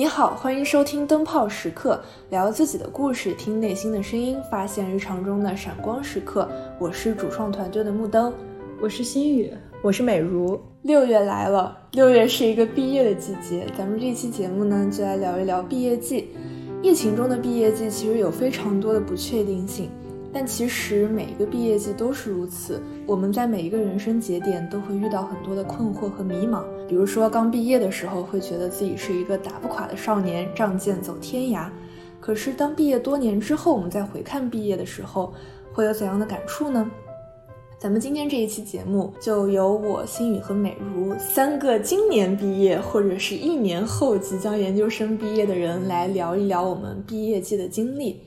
你好，欢迎收听灯泡时刻，聊自己的故事，听内心的声音，发现日常中的闪光时刻。我是主创团队的木灯，我是心雨，我是美如。六月来了，六月是一个毕业的季节，咱们这期节目呢，就来聊一聊毕业季。疫情中的毕业季其实有非常多的不确定性。但其实每一个毕业季都是如此，我们在每一个人生节点都会遇到很多的困惑和迷茫。比如说刚毕业的时候，会觉得自己是一个打不垮的少年，仗剑走天涯。可是当毕业多年之后，我们再回看毕业的时候，会有怎样的感触呢？咱们今天这一期节目，就由我心雨和美如三个今年毕业或者是一年后即将研究生毕业的人来聊一聊我们毕业季的经历。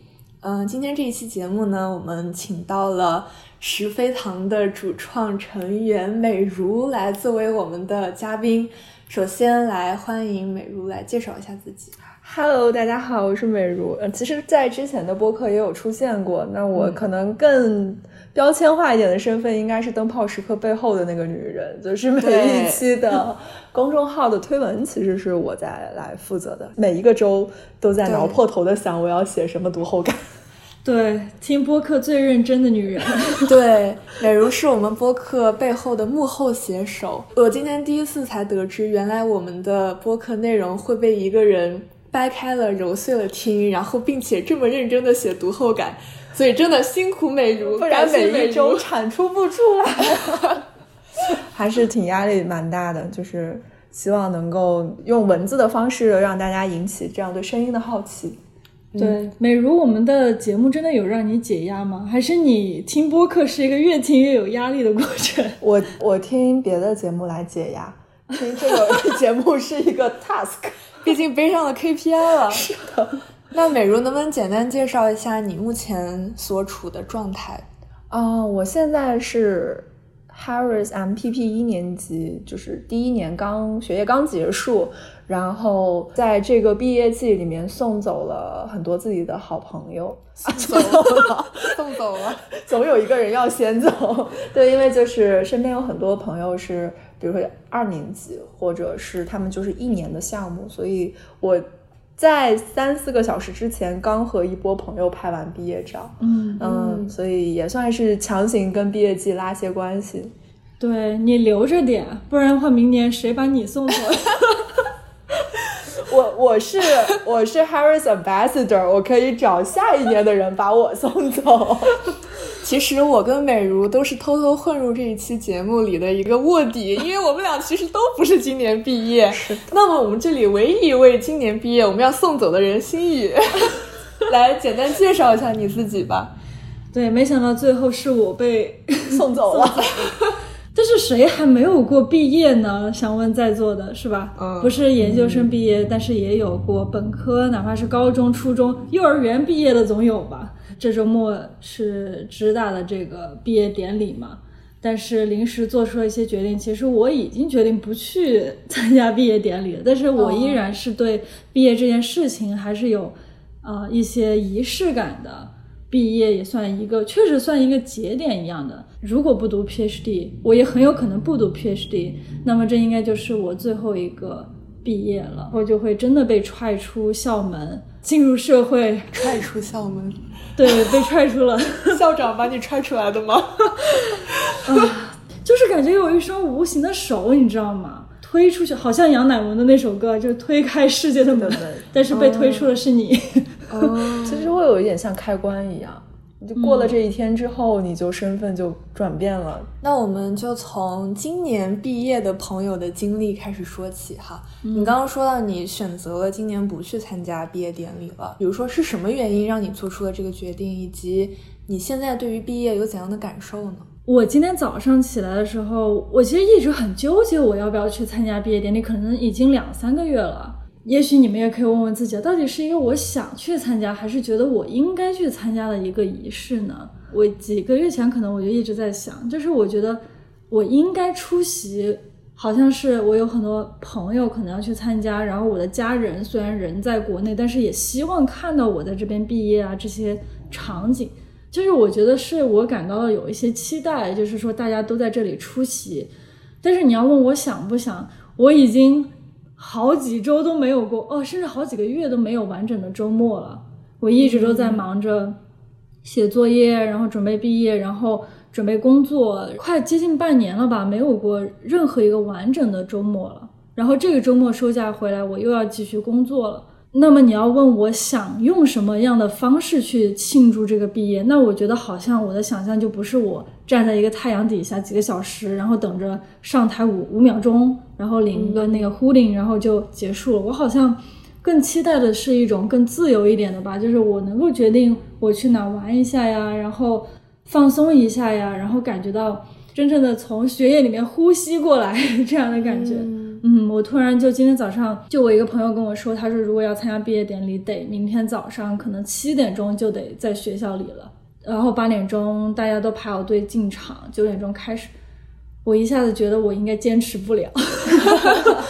嗯，今天这一期节目呢，我们请到了石飞堂的主创成员美如来作为我们的嘉宾。首先来欢迎美如来介绍一下自己。Hello，大家好，我是美如。嗯，其实，在之前的播客也有出现过。那我可能更标签化一点的身份，应该是灯泡时刻背后的那个女人，就是每一期的 公众号的推文，其实是我在来负责的。每一个周都在挠破头的想，我要写什么读后感。对，听播客最认真的女人。对，美如是我们播客背后的幕后写手。我今天第一次才得知，原来我们的播客内容会被一个人掰开了揉碎了听，然后并且这么认真的写读后感，所以真的辛苦美如，不然每一周产出不出来，还是挺压力蛮大的。就是希望能够用文字的方式让大家引起这样对声音的好奇。对，美如，我们的节目真的有让你解压吗？还是你听播客是一个越听越有压力的过程？我我听别的节目来解压，听这个 节目是一个 task，毕竟背上了 KPI 了。是的，那美如能不能简单介绍一下你目前所处的状态？啊，我现在是 Harris MPP 一年级，就是第一年刚学业刚结束。然后在这个毕业季里面送走了很多自己的好朋友，送 走了，送走了，总有一个人要先走。对，因为就是身边有很多朋友是，比如说二年级，或者是他们就是一年的项目，所以我在三四个小时之前刚和一波朋友拍完毕业照，嗯嗯，所以也算是强行跟毕业季拉些关系。对你留着点，不然的话，明年谁把你送走？我我是我是 Harris Ambassador，我可以找下一年的人把我送走。其实我跟美如都是偷偷混入这一期节目里的一个卧底，因为我们俩其实都不是今年毕业。那么我们这里唯一一位今年毕业我们要送走的人，心雨，来简单介绍一下你自己吧。对，没想到最后是我被 送走了。但是谁还没有过毕业呢？想问在座的是吧？嗯，不是研究生毕业，但是也有过本科，哪怕是高中、初中、幼儿园毕业的总有吧？这周末是知大的这个毕业典礼嘛？但是临时做出了一些决定，其实我已经决定不去 参加毕业典礼了。但是我依然是对毕业这件事情还是有啊一些仪式感的。毕业也算一个，确实算一个节点一样的。如果不读 PhD，我也很有可能不读 PhD，那么这应该就是我最后一个毕业了，我就会真的被踹出校门，进入社会。踹出校门？对，被踹出了。校长把你踹出来的吗？啊，就是感觉有一双无形的手，你知道吗？推出去，好像杨乃文的那首歌，就推开世界的门，但是被推出的是你。哦，其实会有一点像开关一样，就过了这一天之后，你就身份就转变了。那我们就从今年毕业的朋友的经历开始说起哈。你刚刚说到你选择了今年不去参加毕业典礼了，比如说是什么原因让你做出了这个决定，以及你现在对于毕业有怎样的感受呢？我今天早上起来的时候，我其实一直很纠结，我要不要去参加毕业典礼，可能已经两三个月了。也许你们也可以问问自己，到底是一个我想去参加，还是觉得我应该去参加的一个仪式呢？我几个月前可能我就一直在想，就是我觉得我应该出席，好像是我有很多朋友可能要去参加，然后我的家人虽然人在国内，但是也希望看到我在这边毕业啊这些场景，就是我觉得是我感到了有一些期待，就是说大家都在这里出席，但是你要问我想不想，我已经。好几周都没有过哦，甚至好几个月都没有完整的周末了。我一直都在忙着写作业，然后准备毕业，然后准备工作，快接近半年了吧，没有过任何一个完整的周末了。然后这个周末收假回来，我又要继续工作了。那么你要问我想用什么样的方式去庆祝这个毕业？那我觉得好像我的想象就不是我站在一个太阳底下几个小时，然后等着上台五五秒钟，然后领一个那个 hooding，然后就结束了。我好像更期待的是一种更自由一点的吧，就是我能够决定我去哪玩一下呀，然后放松一下呀，然后感觉到真正的从血液里面呼吸过来 这样的感觉。嗯，嗯我突然就今天早上，就我一个朋友跟我说，他说如果要参加毕业典礼，得明天早上可能七点钟就得在学校里了，然后八点钟大家都排好队进场，九点钟开始。我一下子觉得我应该坚持不了，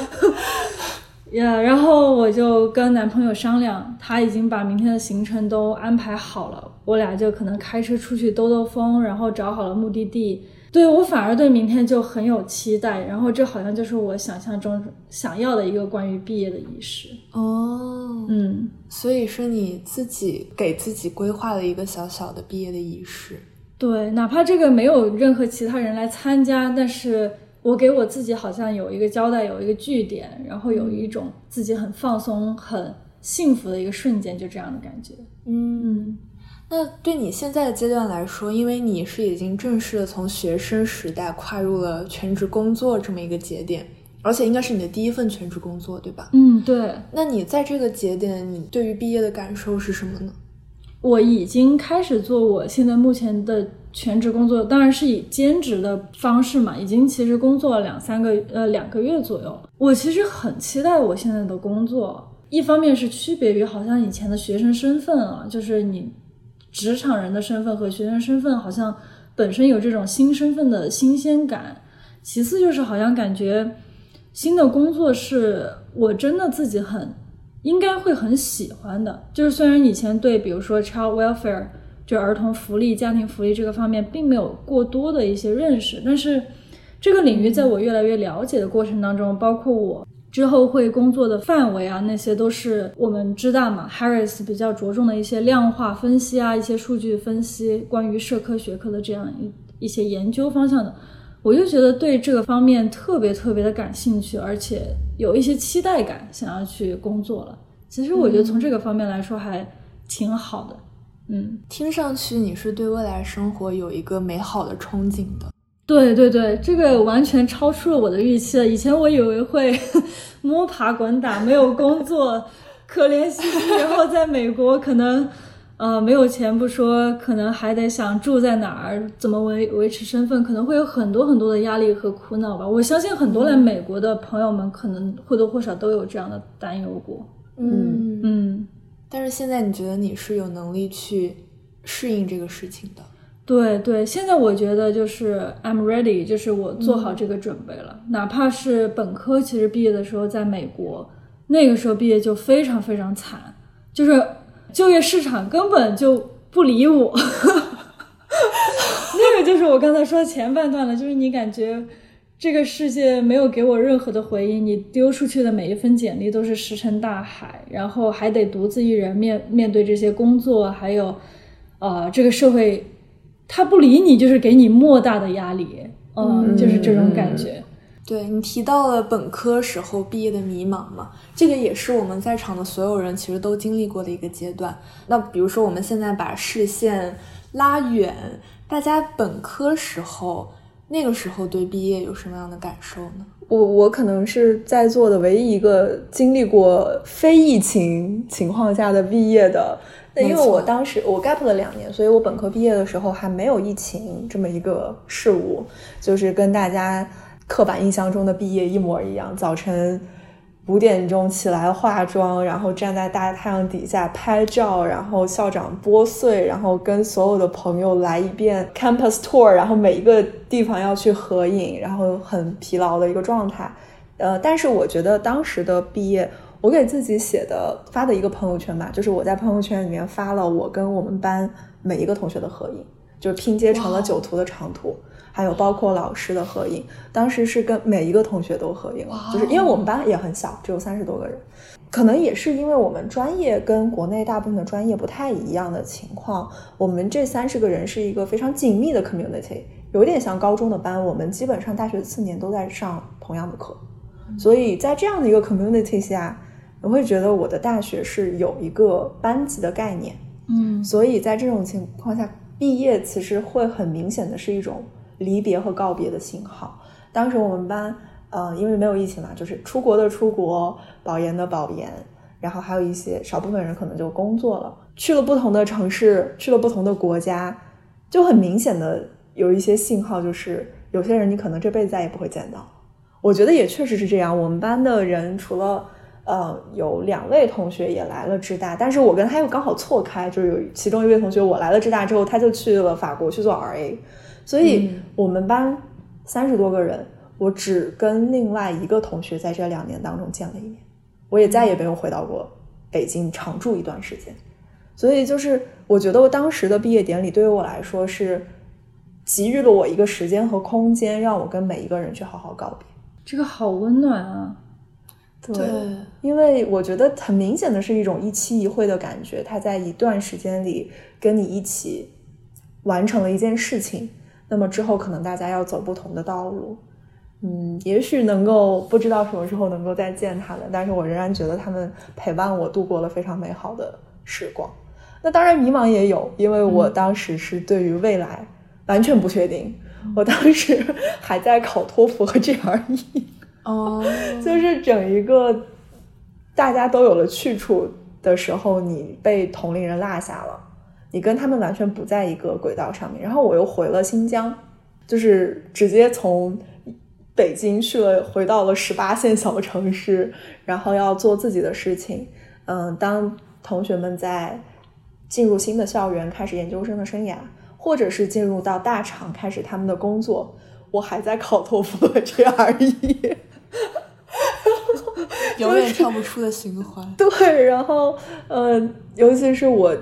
呀，然后我就跟男朋友商量，他已经把明天的行程都安排好了，我俩就可能开车出去兜兜风，然后找好了目的地。对我反而对明天就很有期待，然后这好像就是我想象中想要的一个关于毕业的仪式。哦，嗯，所以是你自己给自己规划了一个小小的毕业的仪式，对，哪怕这个没有任何其他人来参加，但是我给我自己好像有一个交代，有一个据点，然后有一种自己很放松、很幸福的一个瞬间，就这样的感觉，嗯。那对你现在的阶段来说，因为你是已经正式的从学生时代跨入了全职工作这么一个节点，而且应该是你的第一份全职工作，对吧？嗯，对。那你在这个节点，你对于毕业的感受是什么呢？我已经开始做我现在目前的全职工作，当然是以兼职的方式嘛，已经其实工作了两三个呃两个月左右。我其实很期待我现在的工作，一方面是区别于好像以前的学生身份啊，就是你。职场人的身份和学生身份好像本身有这种新身份的新鲜感。其次就是好像感觉新的工作是我真的自己很应该会很喜欢的。就是虽然以前对比如说 child welfare 就儿童福利、家庭福利这个方面并没有过多的一些认识，但是这个领域在我越来越了解的过程当中，包括我。之后会工作的范围啊，那些都是我们知道嘛。Harris 比较着重的一些量化分析啊，一些数据分析，关于社科学科的这样一一些研究方向的，我就觉得对这个方面特别特别的感兴趣，而且有一些期待感，想要去工作了。其实我觉得从这个方面来说还挺好的。嗯，听上去你是对未来生活有一个美好的憧憬的。对对对，这个完全超出了我的预期了。以前我以为会 摸爬滚打，没有工作，可怜兮兮，然后在美国可能呃没有钱不说，可能还得想住在哪儿，怎么维维持身份，可能会有很多很多的压力和苦恼吧。我相信很多来美国的朋友们可能或多或少都有这样的担忧过。嗯嗯，但是现在你觉得你是有能力去适应这个事情的？对对，现在我觉得就是 I'm ready，就是我做好这个准备了。哪怕是本科，其实毕业的时候在美国，那个时候毕业就非常非常惨，就是就业市场根本就不理我。那个就是我刚才说前半段了，就是你感觉这个世界没有给我任何的回应，你丢出去的每一份简历都是石沉大海，然后还得独自一人面面对这些工作，还有呃这个社会。他不理你，就是给你莫大的压力，嗯，就是这种感觉。对你提到了本科时候毕业的迷茫嘛，这个也是我们在场的所有人其实都经历过的一个阶段。那比如说，我们现在把视线拉远，大家本科时候那个时候对毕业有什么样的感受呢？我我可能是在座的唯一一个经历过非疫情情况下的毕业的。那因为我当时我 gap 了两年，所以我本科毕业的时候还没有疫情这么一个事物，就是跟大家刻板印象中的毕业一模一样。早晨五点钟起来化妆，然后站在大太阳底下拍照，然后校长拨穗，然后跟所有的朋友来一遍 campus tour，然后每一个地方要去合影，然后很疲劳的一个状态。呃，但是我觉得当时的毕业。我给自己写的发的一个朋友圈吧，就是我在朋友圈里面发了我跟我们班每一个同学的合影，就拼接成了九图的长图，还有包括老师的合影。当时是跟每一个同学都合影了，就是因为我们班也很小，只有三十多个人，可能也是因为我们专业跟国内大部分的专业不太一样的情况，我们这三十个人是一个非常紧密的 community，有点像高中的班，我们基本上大学四年都在上同样的课，所以在这样的一个 community 下。我会觉得我的大学是有一个班级的概念，嗯，所以在这种情况下，毕业其实会很明显的是一种离别和告别的信号。当时我们班，呃，因为没有疫情嘛，就是出国的出国，保研的保研，然后还有一些少部分人可能就工作了，去了不同的城市，去了不同的国家，就很明显的有一些信号，就是有些人你可能这辈子再也不会见到。我觉得也确实是这样，我们班的人除了。呃，有两位同学也来了浙大，但是我跟他又刚好错开，就是有其中一位同学我来了浙大之后，他就去了法国去做 RA，所以我们班三十多个人，我只跟另外一个同学在这两年当中见了一面，我也再也没有回到过北京常住一段时间，所以就是我觉得我当时的毕业典礼对于我来说是给予了我一个时间和空间，让我跟每一个人去好好告别，这个好温暖啊。对，因为我觉得很明显的是一种一期一会的感觉，他在一段时间里跟你一起完成了一件事情，那么之后可能大家要走不同的道路，嗯，也许能够不知道什么时候能够再见他们，但是我仍然觉得他们陪伴我度过了非常美好的时光。那当然迷茫也有，因为我当时是对于未来完全不确定，我当时 还在考托福和 GRE。哦，就是整一个大家都有了去处的时候，你被同龄人落下了，你跟他们完全不在一个轨道上面。然后我又回了新疆，就是直接从北京去了，回到了十八线小城市，然后要做自己的事情。嗯，当同学们在进入新的校园，开始研究生的生涯，或者是进入到大厂开始他们的工作，我还在考托福的 GRE。永远跳不出的循环。对，然后，呃，尤其是我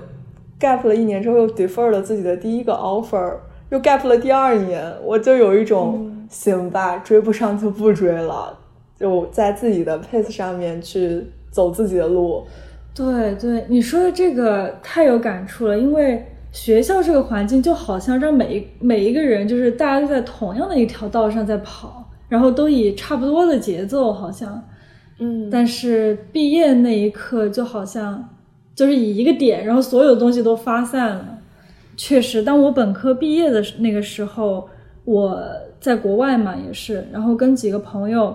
gap 了一年之后，又 defer 了自己的第一个 offer，又 gap 了第二年，我就有一种行吧，追不上就不追了，就在自己的 pace 上面去走自己的路。对对，你说的这个太有感触了，因为学校这个环境就好像让每一每一个人，就是大家都在同样的一条道上在跑。然后都以差不多的节奏，好像，嗯，但是毕业那一刻就好像就是以一个点，然后所有东西都发散了。确实，当我本科毕业的那个时候，我在国外嘛，也是，然后跟几个朋友，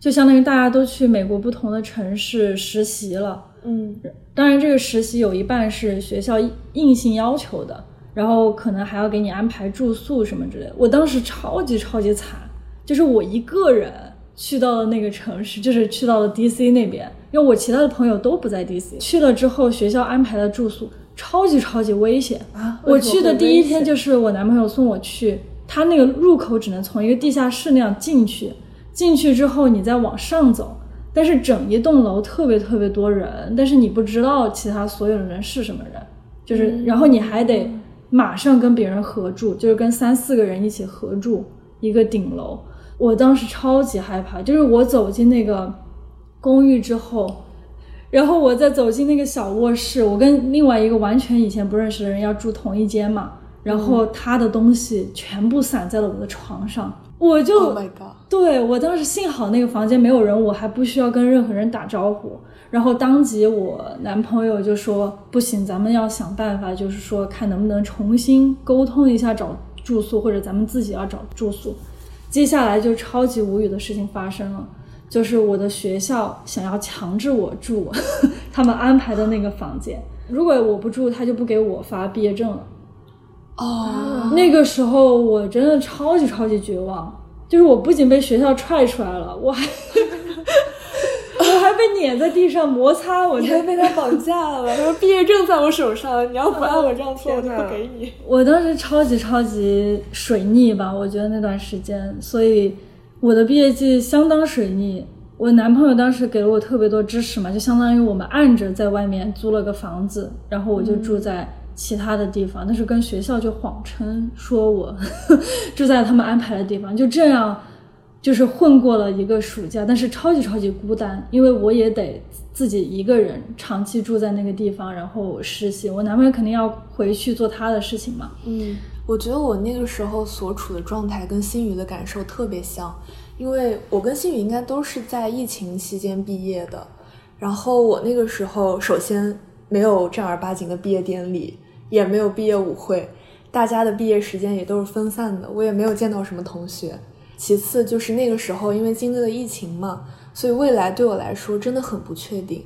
就相当于大家都去美国不同的城市实习了。嗯，当然，这个实习有一半是学校硬性要求的，然后可能还要给你安排住宿什么之类的。我当时超级超级惨。就是我一个人去到了那个城市，就是去到了 DC 那边，因为我其他的朋友都不在 DC。去了之后，学校安排的住宿超级超级危险啊！我去的第一天就是我男朋友送我去，他那个入口只能从一个地下室那样进去，进去之后你再往上走，但是整一栋楼特别特别多人，但是你不知道其他所有的人是什么人，就是然后你还得马上跟别人合住，就是跟三四个人一起合住一个顶楼。我当时超级害怕，就是我走进那个公寓之后，然后我再走进那个小卧室，我跟另外一个完全以前不认识的人要住同一间嘛，然后他的东西全部散在了我的床上，我就，Oh！对我当时幸好那个房间没有人，我还不需要跟任何人打招呼，然后当即我男朋友就说不行，咱们要想办法，就是说看能不能重新沟通一下找住宿，或者咱们自己要找住宿。接下来就超级无语的事情发生了，就是我的学校想要强制我住 他们安排的那个房间，如果我不住，他就不给我发毕业证了。哦，那个时候我真的超级超级绝望，就是我不仅被学校踹出来了，我还。我还被碾在地上摩擦，我你还被他绑架了。他说毕业证在我手上，你要不按我这样做，我就不给你。我当时超级超级水逆吧，我觉得那段时间，所以我的毕业季相当水逆。我男朋友当时给了我特别多支持嘛，就相当于我们按着在外面租了个房子，然后我就住在其他的地方，但是跟学校就谎称说我 住在他们安排的地方，就这样就是混过了一个暑假，但是超级超级孤单，因为我也得自己一个人长期住在那个地方，然后实习，我男朋友肯定要回去做他的事情嘛。嗯，我觉得我那个时候所处的状态跟新宇的感受特别像，因为我跟新宇应该都是在疫情期间毕业的，然后我那个时候首先没有正儿八经的毕业典礼。也没有毕业舞会，大家的毕业时间也都是分散的，我也没有见到什么同学。其次就是那个时候，因为经历了疫情嘛，所以未来对我来说真的很不确定。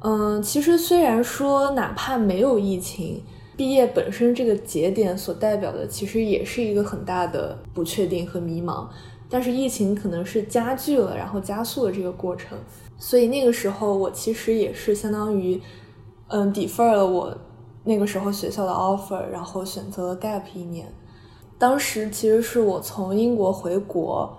嗯，其实虽然说哪怕没有疫情，毕业本身这个节点所代表的其实也是一个很大的不确定和迷茫，但是疫情可能是加剧了，然后加速了这个过程。所以那个时候我其实也是相当于，嗯，defer 了我。那个时候学校的 offer，然后选择了 gap 一年。当时其实是我从英国回国，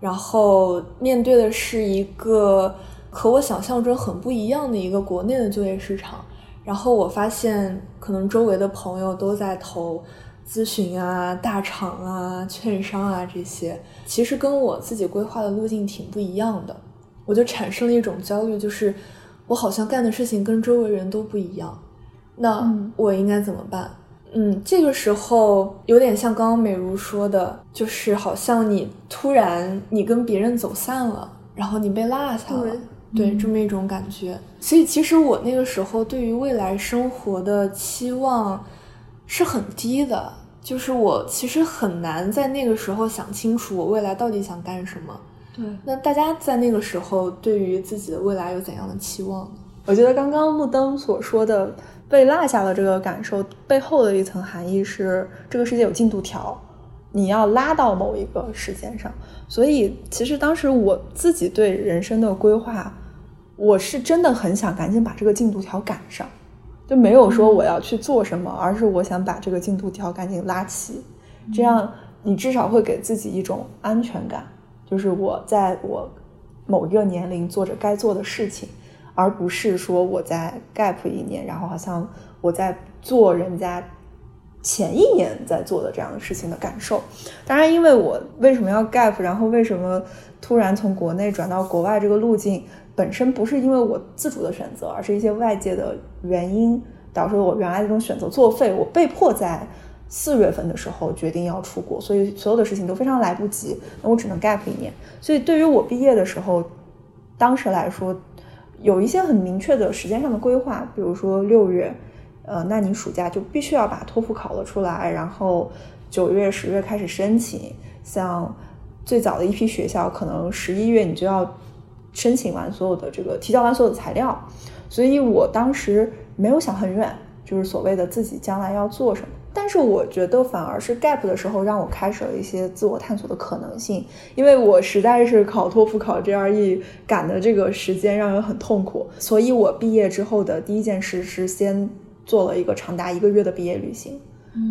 然后面对的是一个和我想象中很不一样的一个国内的就业市场。然后我发现，可能周围的朋友都在投咨询啊、大厂啊、券商啊这些，其实跟我自己规划的路径挺不一样的。我就产生了一种焦虑，就是我好像干的事情跟周围人都不一样。那我应该怎么办？嗯，这个时候有点像刚刚美如说的，就是好像你突然你跟别人走散了，然后你被落下了，对，这么一种感觉。所以其实我那个时候对于未来生活的期望是很低的，就是我其实很难在那个时候想清楚我未来到底想干什么。对，那大家在那个时候对于自己的未来有怎样的期望呢？我觉得刚刚木灯所说的。被落下了这个感受背后的一层含义是，这个世界有进度条，你要拉到某一个时间上。所以，其实当时我自己对人生的规划，我是真的很想赶紧把这个进度条赶上，就没有说我要去做什么，而是我想把这个进度条赶紧拉齐，这样你至少会给自己一种安全感，就是我在我某一个年龄做着该做的事情。而不是说我在 gap 一年，然后好像我在做人家前一年在做的这样的事情的感受。当然，因为我为什么要 gap，然后为什么突然从国内转到国外这个路径，本身不是因为我自主的选择，而是一些外界的原因导致我原来这种选择作废。我被迫在四月份的时候决定要出国，所以所有的事情都非常来不及，那我只能 gap 一年。所以对于我毕业的时候，当时来说。有一些很明确的时间上的规划，比如说六月，呃，那你暑假就必须要把托福考了出来，然后九月、十月开始申请。像最早的一批学校，可能十一月你就要申请完所有的这个提交完所有的材料。所以我当时没有想很远，就是所谓的自己将来要做什么。但是我觉得反而是 gap 的时候让我开始了一些自我探索的可能性，因为我实在是考托福、考 GRE 赶的这个时间让人很痛苦，所以我毕业之后的第一件事是先做了一个长达一个月的毕业旅行，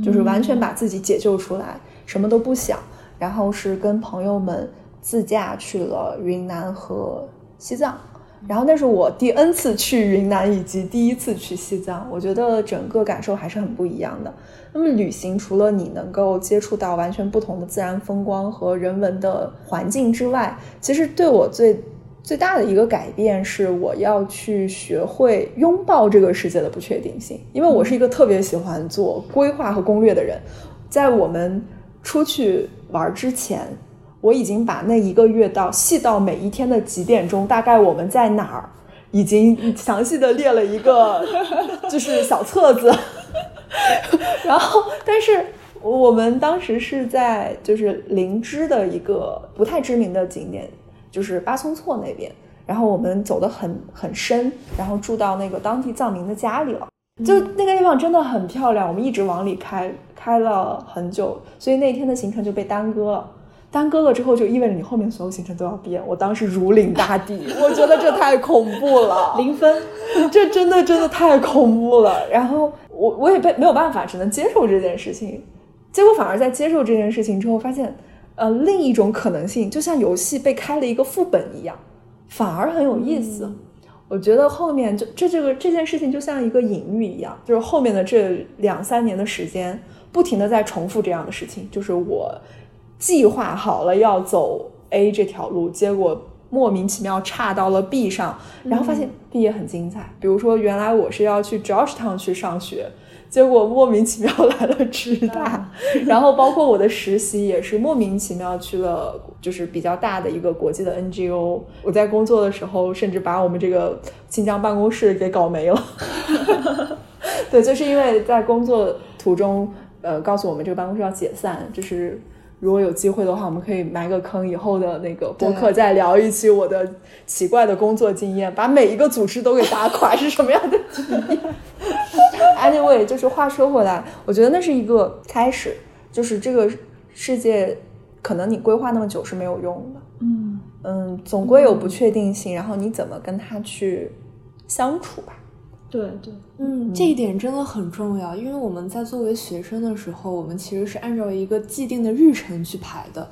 就是完全把自己解救出来，什么都不想，然后是跟朋友们自驾去了云南和西藏。然后那是我第 N 次去云南，以及第一次去西藏，我觉得整个感受还是很不一样的。那么旅行除了你能够接触到完全不同的自然风光和人文的环境之外，其实对我最最大的一个改变是，我要去学会拥抱这个世界的不确定性。因为我是一个特别喜欢做规划和攻略的人，在我们出去玩之前。我已经把那一个月到细到每一天的几点钟，大概我们在哪儿，已经详细的列了一个，就是小册子。然后，但是我们当时是在就是林芝的一个不太知名的景点，就是巴松措那边。然后我们走的很很深，然后住到那个当地藏民的家里了。就那个地方真的很漂亮，我们一直往里开，开了很久，所以那天的行程就被耽搁了。耽搁了之后，就意味着你后面所有行程都要变。我当时如临大敌，我觉得这太恐怖了，零分，这真的真的太恐怖了。然后我我也被没有办法，只能接受这件事情。结果反而在接受这件事情之后，发现，呃，另一种可能性，就像游戏被开了一个副本一样，反而很有意思。我觉得后面就这这个这件事情就像一个隐喻一样，就是后面的这两三年的时间，不停的在重复这样的事情，就是我计划好了要走 A 这条路，结果莫名其妙岔到了 B 上，然后发现 B 也很精彩。比如说，原来我是要去 Georgetown 去上学。结果莫名其妙来了职大，然后包括我的实习也是莫名其妙去了，就是比较大的一个国际的 NGO。我在工作的时候，甚至把我们这个新疆办公室给搞没了。对，就是因为在工作途中，呃，告诉我们这个办公室要解散，就是如果有机会的话，我们可以埋个坑，以后的那个播客再聊一期我的奇怪的工作经验，把每一个组织都给打垮是什么样的体验。Anyway，就是话说回来，我觉得那是一个开始，就是这个世界可能你规划那么久是没有用的，嗯嗯，总归有不确定性，然后你怎么跟他去相处吧？对对，嗯，这一点真的很重要，因为我们在作为学生的时候，我们其实是按照一个既定的日程去排的。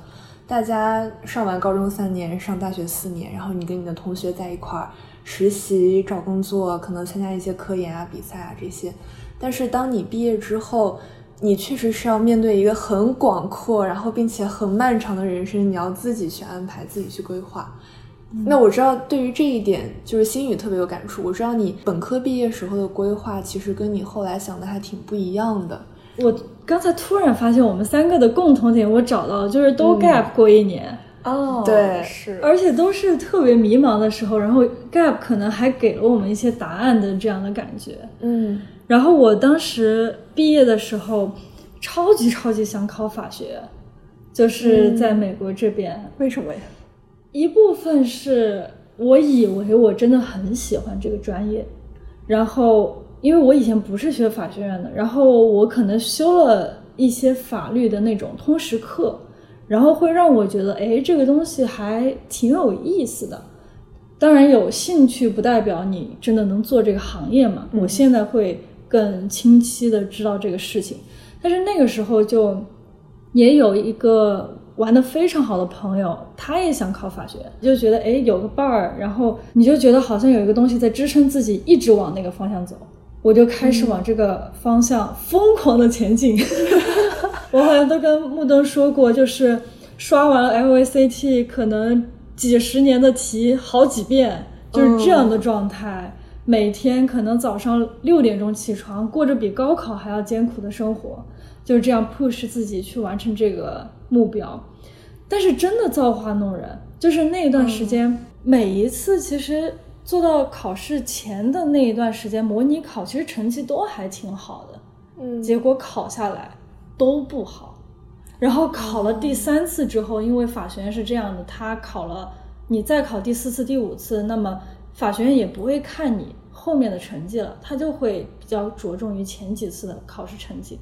大家上完高中三年，上大学四年，然后你跟你的同学在一块儿实习、找工作，可能参加一些科研啊、比赛啊这些。但是当你毕业之后，你确实是要面对一个很广阔，然后并且很漫长的人生，你要自己去安排，自己去规划。那我知道，对于这一点，就是心宇特别有感触。我知道你本科毕业时候的规划，其实跟你后来想的还挺不一样的。我刚才突然发现，我们三个的共同点我找到了，就是都 gap 过一年。哦，对是，而且都是特别迷茫的时候，然后 gap 可能还给了我们一些答案的这样的感觉。嗯然后我当时毕业的时候，超级超级想考法学，就是在美国这边。为什么呀？一部分是我以为我真的很喜欢这个专业，然后因为我以前不是学法学院的，然后我可能修了一些法律的那种通识课，然后会让我觉得，哎，这个东西还挺有意思的。当然，有兴趣不代表你真的能做这个行业嘛。我现在会更清晰的知道这个事情，但是那个时候就也有一个玩的非常好的朋友，他也想考法学，就觉得哎有个伴儿，然后你就觉得好像有一个东西在支撑自己一直往那个方向走，我就开始往这个方向疯狂的前进。我好像都跟木灯说过，就是刷完了 LACT 可能几十年的题好几遍，就是这样的状态。每天可能早上六点钟起床，过着比高考还要艰苦的生活，就是这样 push 自己去完成这个目标。但是真的造化弄人，就是那段时间，每一次其实做到考试前的那一段时间，模拟考其实成绩都还挺好的，嗯结果考下来都不好。然后考了第三次之后，因为法学院是这样的，他考了你再考第四次、第五次，那么法学院也不会看你后面的成绩了，他就会比较着重于前几次的考试成绩。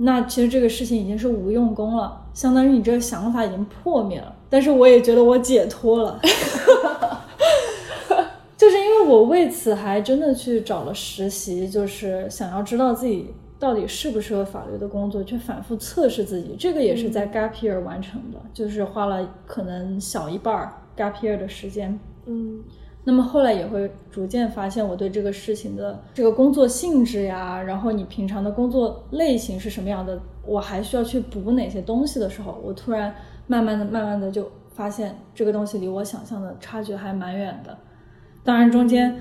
那其实这个事情已经是无用功了，相当于你这个想法已经破灭了。但是我也觉得我解脱了，就是因为我为此还真的去找了实习，就是想要知道自己到底适不适合法律的工作，去反复测试自己。这个也是在 gap year 完成的，就是花了可能小一半儿 gap year 的时间。嗯那么后来也会逐渐发现我对这个事情的这个工作性质呀，然后你平常的工作类型是什么样的，我还需要去补哪些东西的时候，我突然慢慢的、慢慢的就发现这个东西离我想象的差距还蛮远的。当然中间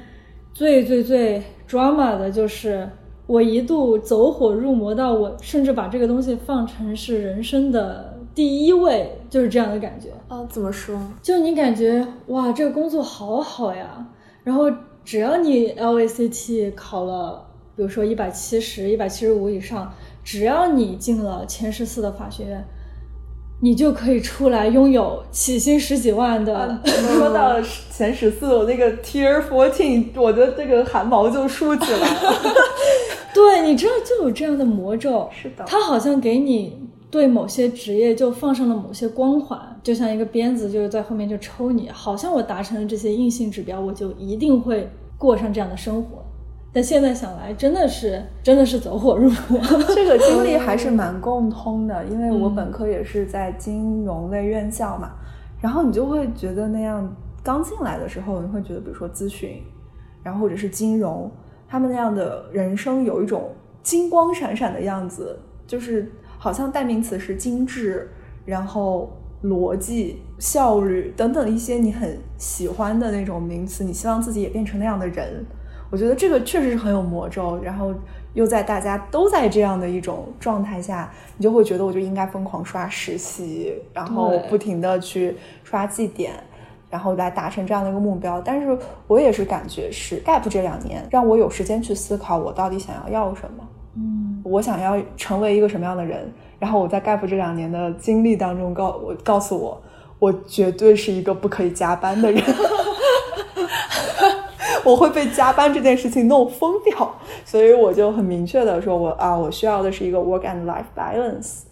最最最 drama 的就是我一度走火入魔到我甚至把这个东西放成是人生的第一位，就是这样的感觉。啊，怎么说？就你感觉哇，这个工作好好呀，然后只要你 LACT 考了，比如说一百七十、一百七十五以上，只要你进了前十四的法学院，你就可以出来拥有起薪十几万的。说到前十四，我那个 Tier Fourteen，我的这个汗毛就竖起来了。对，你知道就有这样的魔咒，是的它好像给你对某些职业就放上了某些光环，就像一个鞭子，就是在后面就抽你，好像我达成了这些硬性指标，我就一定会过上这样的生活。但现在想来，真的是真的是走火入魔。这个经历还是蛮共通的，因为我本科也是在金融类院校嘛，然后你就会觉得那样，刚进来的时候你会觉得，比如说咨询，然后或者是金融，他们那样的人生有一种金光闪闪的样子，就是好像代名词是精致，然后逻辑、效率等等一些你很喜欢的那种名词，你希望自己也变成那样的人。我觉得这个确实是很有魔咒，然后又在大家都在这样的一种状态下，你就会觉得我就应该疯狂刷实习，然后不停的去刷绩点，然后来达成这样的一个目标。但是我也是感觉是 gap 这两年让我有时间去思考我到底想要要什么，嗯，我想要成为一个什么样的人。然后我在 gap 这两年的经历当中告我告诉我，我绝对是一个不可以加班的人。我会被加班这件事情弄疯掉，所以我就很明确的说我啊，我需要的是一个 work and life balance。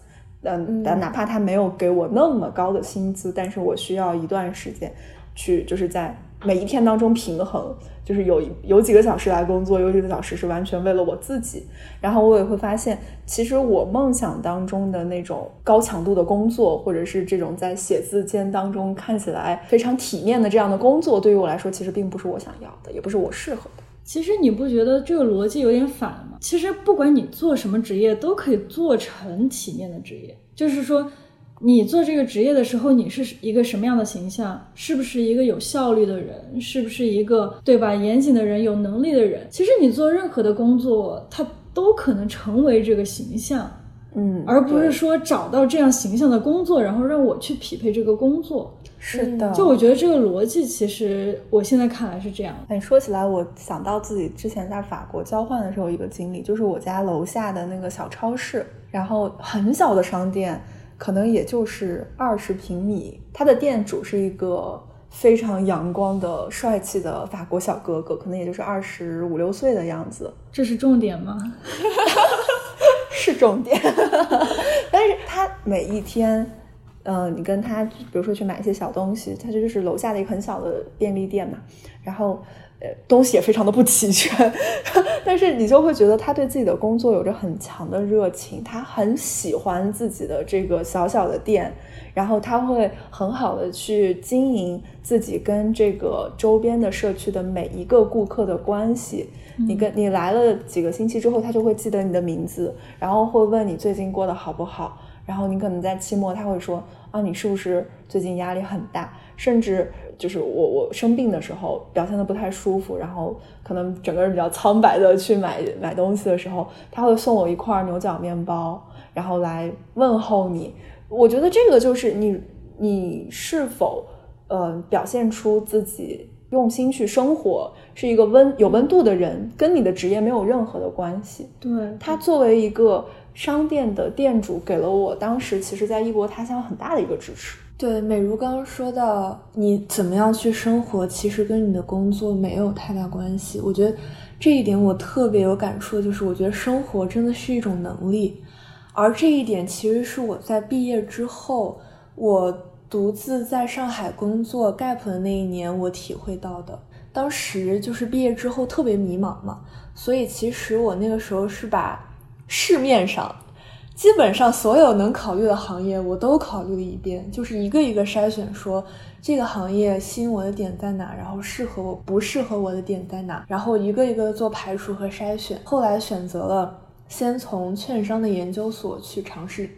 嗯，但哪怕他没有给我那么高的薪资，但是我需要一段时间去，就是在每一天当中平衡，就是有有几个小时来工作，有几个小时是完全为了我自己。然后我也会发现，其实我梦想当中的那种高强度的工作，或者是这种在写字间当中看起来非常体面的这样的工作，对于我来说，其实并不是我想要的，也不是我适合的。其实你不觉得这个逻辑有点反吗？其实不管你做什么职业，都可以做成体面的职业。就是说，你做这个职业的时候，你是一个什么样的形象？是不是一个有效率的人？是不是一个对吧严谨的人、有能力的人？其实你做任何的工作，它都可能成为这个形象，嗯，而不是说找到这样形象的工作，然后让我去匹配这个工作。是的，就我觉得这个逻辑，其实我现在看来是这样的。哎，说起来，我想到自己之前在法国交换的时候一个经历，就是我家楼下的那个小超市，然后很小的商店，可能也就是二十平米，他的店主是一个非常阳光的、帅气的法国小哥哥，可能也就是二十五六岁的样子，这是重点吗？是重点。但是他每一天，嗯、你跟他，比如说去买一些小东西，他这就是楼下的一个很小的便利店嘛，然后。呃，东西也非常的不齐全，但是你就会觉得他对自己的工作有着很强的热情，他很喜欢自己的这个小小的店，然后他会很好的去经营自己跟这个周边的社区的每一个顾客的关系。你跟你来了几个星期之后，他就会记得你的名字，然后会问你最近过得好不好。然后你可能在期末，他会说啊，你是不是最近压力很大？甚至就是我我生病的时候表现的不太舒服，然后可能整个人比较苍白的去买买东西的时候，他会送我一块牛角面包，然后来问候你。我觉得这个就是你你是否呃表现出自己用心去生活，是一个温有温度的人，跟你的职业没有任何的关系。对，他作为一个商店的店主，给了我当时其实在异国他乡很大的一个支持。对，美如刚刚说到，你怎么样去生活，其实跟你的工作没有太大关系。我觉得这一点我特别有感触，就是我觉得生活真的是一种能力，而这一点其实是我在毕业之后，我独自在上海工作 gap 的那一年我体会到的。当时就是毕业之后特别迷茫嘛，所以其实我那个时候是把市面上基本上所有能考虑的行业我都考虑了一遍，就是一个一个筛选说，这个行业吸引我的点在哪，然后适合我不适合我的点在哪，然后一个一个的做排除和筛选。后来选择了先从券商的研究所去尝试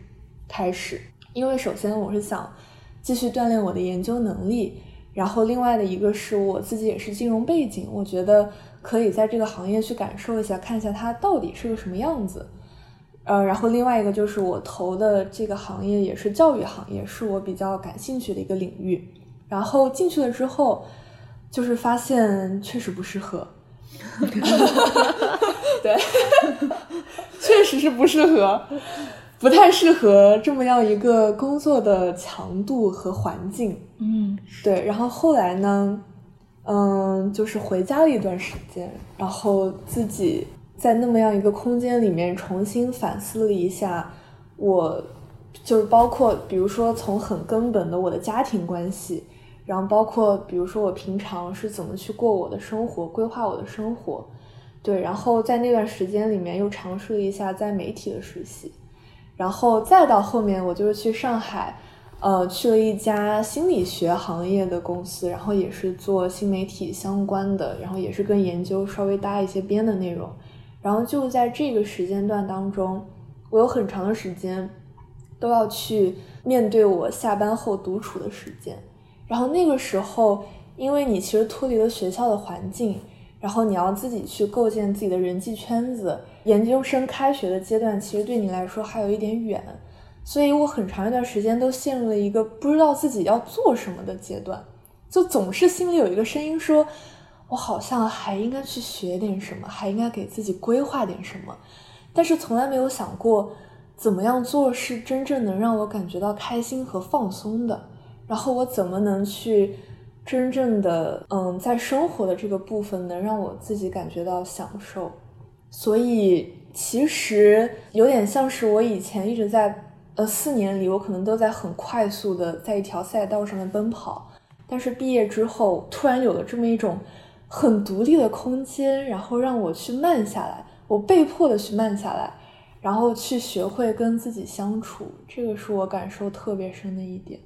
开始，因为首先我是想继续锻炼我的研究能力，然后另外的一个是我自己也是金融背景，我觉得可以在这个行业去感受一下，看一下它到底是个什么样子。呃，然后另外一个就是我投的这个行业也是教育行业，是我比较感兴趣的一个领域。然后进去了之后，就是发现确实不适合。对，确实是不适合，不太适合这么样一个工作的强度和环境。嗯，对，然后后来呢，嗯，就是回家了一段时间，然后自己在那么样一个空间里面重新反思了一下，我就是包括比如说从很根本的我的家庭关系，然后包括比如说我平常是怎么去过我的生活，规划我的生活，对，然后在那段时间里面又尝试了一下在媒体的实习，然后再到后面我就是去上海。呃，去了一家心理学行业的公司，然后也是做新媒体相关的，然后也是跟研究稍微搭一些边的内容。然后就在这个时间段当中，我有很长的时间都要去面对我下班后独处的时间。然后那个时候，因为你其实脱离了学校的环境，然后你要自己去构建自己的人际圈子。研究生开学的阶段，其实对你来说还有一点远。所以我很长一段时间都陷入了一个不知道自己要做什么的阶段，就总是心里有一个声音说，我好像还应该去学点什么，还应该给自己规划点什么，但是从来没有想过怎么样做是真正能让我感觉到开心和放松的，然后我怎么能去真正的嗯，在生活的这个部分能让我自己感觉到享受，所以其实有点像是我以前一直在。呃，四年里我可能都在很快速的在一条赛道上面奔跑，但是毕业之后突然有了这么一种很独立的空间，然后让我去慢下来，我被迫的去慢下来，然后去学会跟自己相处，这个是我感受特别深的一点。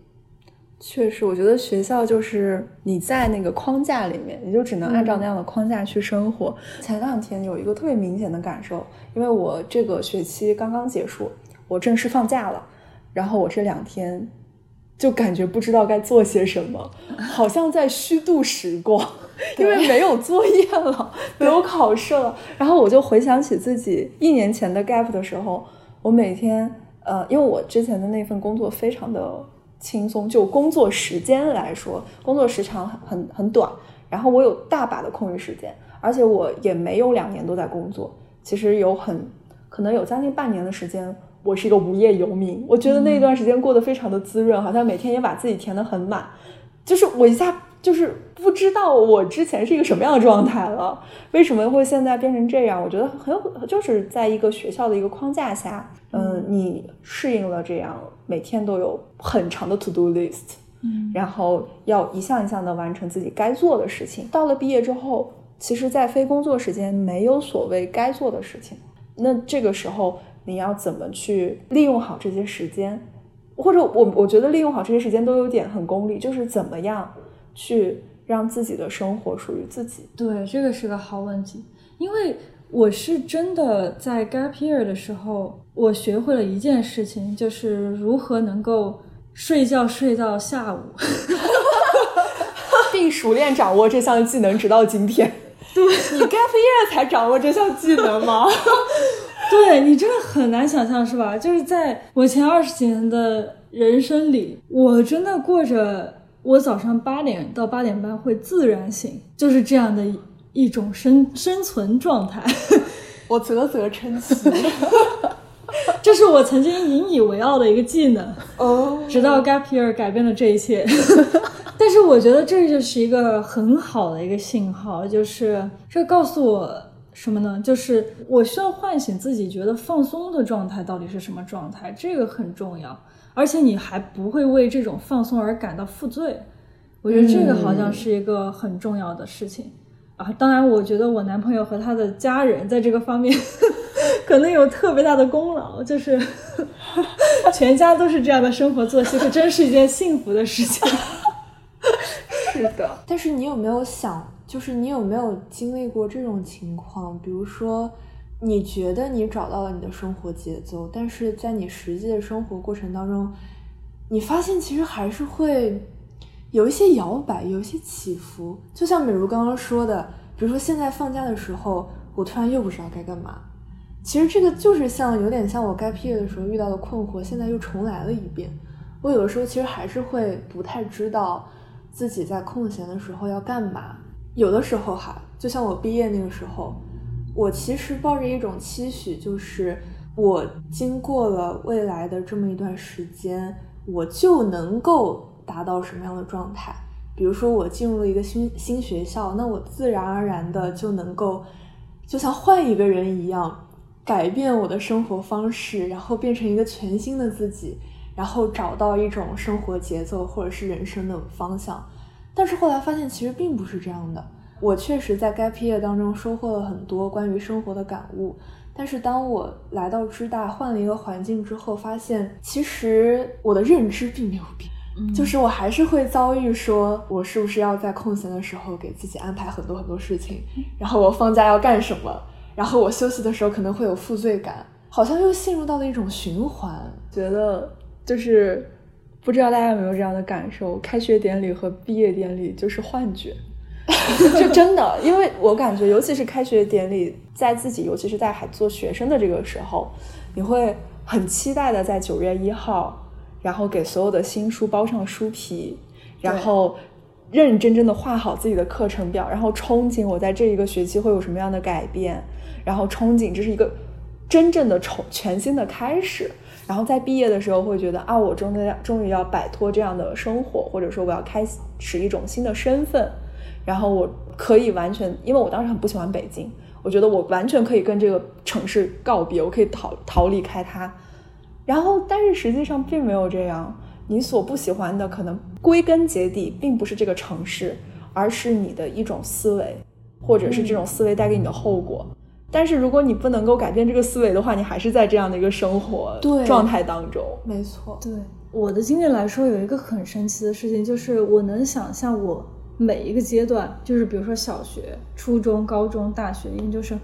确实，我觉得学校就是你在那个框架里面，你就只能按照那样的框架去生活。前两天有一个特别明显的感受，因为我这个学期刚刚结束。我正式放假了，然后我这两天就感觉不知道该做些什么，好像在虚度时光，因为没有作业了，没有考试了。然后我就回想起自己一年前的 gap 的时候，我每天呃，因为我之前的那份工作非常的轻松，就工作时间来说，工作时长很很很短，然后我有大把的空余时间，而且我也没有两年都在工作，其实有很可能有将近半年的时间。我是一个无业游民，我觉得那一段时间过得非常的滋润，好像每天也把自己填得很满，就是我一下就是不知道我之前是一个什么样的状态了，为什么会现在变成这样？我觉得很有，就是在一个学校的一个框架下，嗯，你适应了这样每天都有很长的 to do list，嗯，然后要一项一项的完成自己该做的事情。到了毕业之后，其实，在非工作时间没有所谓该做的事情，那这个时候。你要怎么去利用好这些时间，或者我我觉得利用好这些时间都有点很功利，就是怎么样去让自己的生活属于自己。对，这个是个好问题，因为我是真的在 gap year 的时候，我学会了一件事情，就是如何能够睡觉睡到下午，并熟练掌握这项技能，直到今天。对你 gap year 才掌握这项技能吗？对你真的很难想象，是吧？就是在我前二十几年的人生里，我真的过着我早上八点到八点半会自然醒，就是这样的一种生生存状态。我啧啧称奇，这是我曾经引以为傲的一个技能。哦，直到 Gap Year 改变了这一切。但是我觉得这就是一个很好的一个信号，就是这告诉我。什么呢？就是我需要唤醒自己，觉得放松的状态到底是什么状态，这个很重要。而且你还不会为这种放松而感到负罪，我觉得这个好像是一个很重要的事情啊。当然，我觉得我男朋友和他的家人在这个方面 可能有特别大的功劳，就是 全家都是这样的生活作息，可真是一件幸福的事情。是的，但是你有没有想？就是你有没有经历过这种情况？比如说，你觉得你找到了你的生活节奏，但是在你实际的生活过程当中，你发现其实还是会有一些摇摆，有一些起伏。就像美如刚刚说的，比如说现在放假的时候，我突然又不知道该干嘛。其实这个就是像有点像我该毕业的时候遇到的困惑，现在又重来了一遍。我有的时候其实还是会不太知道自己在空闲的时候要干嘛。有的时候哈，就像我毕业那个时候，我其实抱着一种期许，就是我经过了未来的这么一段时间，我就能够达到什么样的状态。比如说，我进入了一个新新学校，那我自然而然的就能够，就像换一个人一样，改变我的生活方式，然后变成一个全新的自己，然后找到一种生活节奏或者是人生的方向。但是后来发现，其实并不是这样的。我确实在 gap year 当中收获了很多关于生活的感悟。但是当我来到知大，换了一个环境之后，发现其实我的认知并没有变。就是我还是会遭遇说，我是不是要在空闲的时候给自己安排很多很多事情，然后我放假要干什么，然后我休息的时候可能会有负罪感，好像又陷入到了一种循环。觉得就是不知道大家有没有这样的感受，开学典礼和毕业典礼就是幻觉。就真的，因为我感觉，尤其是开学典礼，在自己，尤其是在还做学生的这个时候，你会很期待的在九月一号，然后给所有的新书包上书皮，然后认认真真的画好自己的课程表，然后憧憬我在这一个学期会有什么样的改变，然后憧憬这是一个真正的重全新的开始，然后在毕业的时候会觉得啊，我终于终于要摆脱这样的生活，或者说我要开始一种新的身份。然后我可以完全，因为我当时很不喜欢北京，我觉得我完全可以跟这个城市告别，我可以逃逃离开它。然后，但是实际上并没有这样。你所不喜欢的，可能归根结底并不是这个城市，而是你的一种思维，或者是这种思维带给你的后果。但是如果你不能够改变这个思维的话，你还是在这样的一个生活状态当中。没错，对我的经历来说，有一个很神奇的事情，就是我能想象我。每一个阶段，就是比如说小学、初中、高中、大学、研究生，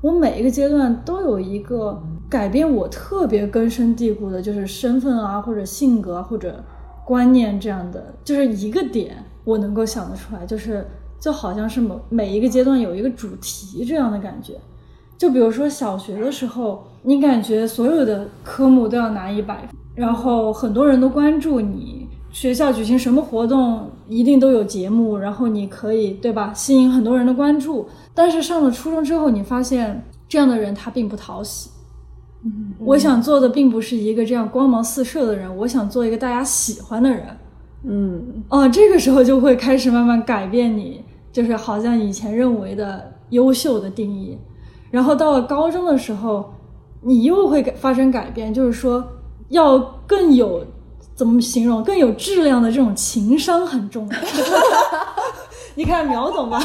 我每一个阶段都有一个改变我特别根深蒂固的，就是身份啊，或者性格或者观念这样的，就是一个点我能够想得出来，就是就好像是每每一个阶段有一个主题这样的感觉。就比如说小学的时候，你感觉所有的科目都要拿一百分，然后很多人都关注你。学校举行什么活动，一定都有节目，然后你可以对吧，吸引很多人的关注。但是上了初中之后，你发现这样的人他并不讨喜。嗯，我想做的并不是一个这样光芒四射的人，我想做一个大家喜欢的人。嗯，哦，这个时候就会开始慢慢改变你，就是好像以前认为的优秀的定义。然后到了高中的时候，你又会发生改变，就是说要更有。怎么形容更有质量的这种情商很重要，你看苗总吧？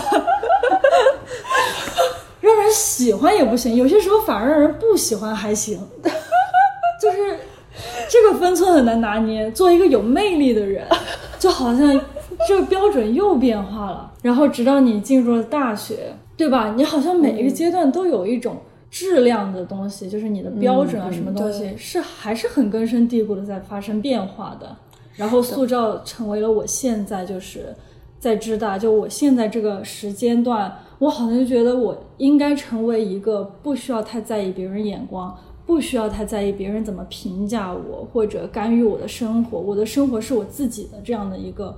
让人喜欢也不行，有些时候反而让人不喜欢还行，就是这个分寸很难拿捏。做一个有魅力的人，就好像这个标准又变化了。然后直到你进入了大学，对吧？你好像每一个阶段都有一种。质量的东西，就是你的标准啊，什么东西是还是很根深蒂固的在发生变化的，然后塑造成为了我现在就是在知大，就我现在这个时间段，我好像就觉得我应该成为一个不需要太在意别人眼光，不需要太在意别人怎么评价我或者干预我的生活，我的生活是我自己的这样的一个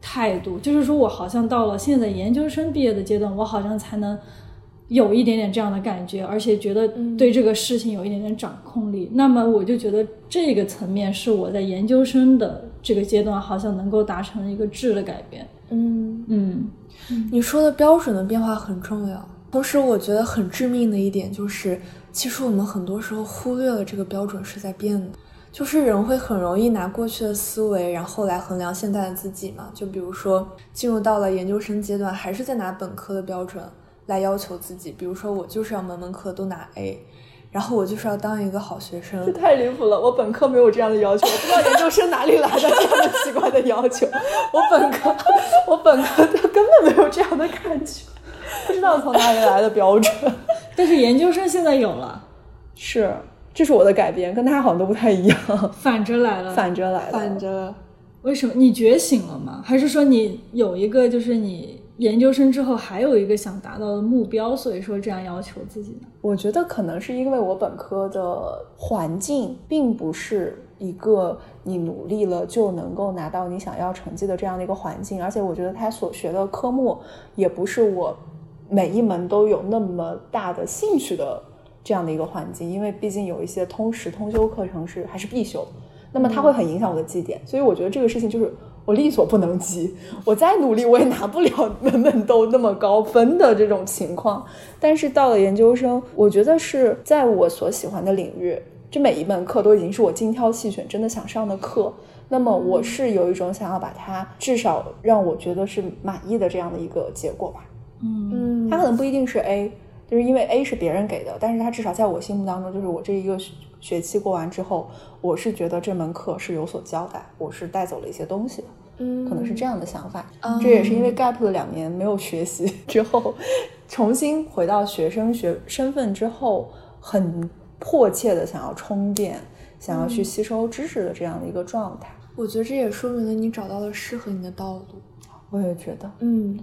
态度，就是说我好像到了现在研究生毕业的阶段，我好像才能。有一点点这样的感觉，而且觉得对这个事情有一点点掌控力。那么我就觉得这个层面是我在研究生的这个阶段，好像能够达成一个质的改变。嗯嗯，你说的标准的变化很重要。同时，我觉得很致命的一点就是，其实我们很多时候忽略了这个标准是在变的。就是人会很容易拿过去的思维，然后来衡量现在的自己嘛。就比如说进入到了研究生阶段，还是在拿本科的标准。来要求自己，比如说我就是要门门课都拿 A，然后我就是要当一个好学生。这太离谱了！我本科没有这样的要求，我不知道研究生哪里来的这样的奇怪的要求。我本科，我本科根本没有这样的感觉，不知道从哪里来的标准。但是研究生现在有了，是，这是我的改变，跟他好像都不太一样。反着来了，反着来了，反着。为什么？你觉醒了吗？还是说你有一个就是你？研究生之后还有一个想达到的目标，所以说这样要求自己呢？我觉得可能是因为我本科的环境并不是一个你努力了就能够拿到你想要成绩的这样的一个环境，而且我觉得他所学的科目也不是我每一门都有那么大的兴趣的这样的一个环境，因为毕竟有一些通识通修课程是还是必修，那么它会很影响我的绩点，所以我觉得这个事情就是。我力所不能及，我再努力我也拿不了 门门都那么高分的这种情况。但是到了研究生，我觉得是在我所喜欢的领域，这每一门课都已经是我精挑细选、真的想上的课。那么我是有一种想要把它至少让我觉得是满意的这样的一个结果吧。嗯，它可能不一定是 A。就是因为 A 是别人给的，但是它至少在我心目当中，就是我这一个学学期过完之后，我是觉得这门课是有所交代，我是带走了一些东西的。嗯可能是这样的想法。嗯这也是因为 gap 了两年没有学习 之后，重新回到学生学身份之后，很迫切的想要充电，想要去吸收知识的这样的一个状态。我觉得这也说明了你找到了适合你的道路。我也觉得嗯，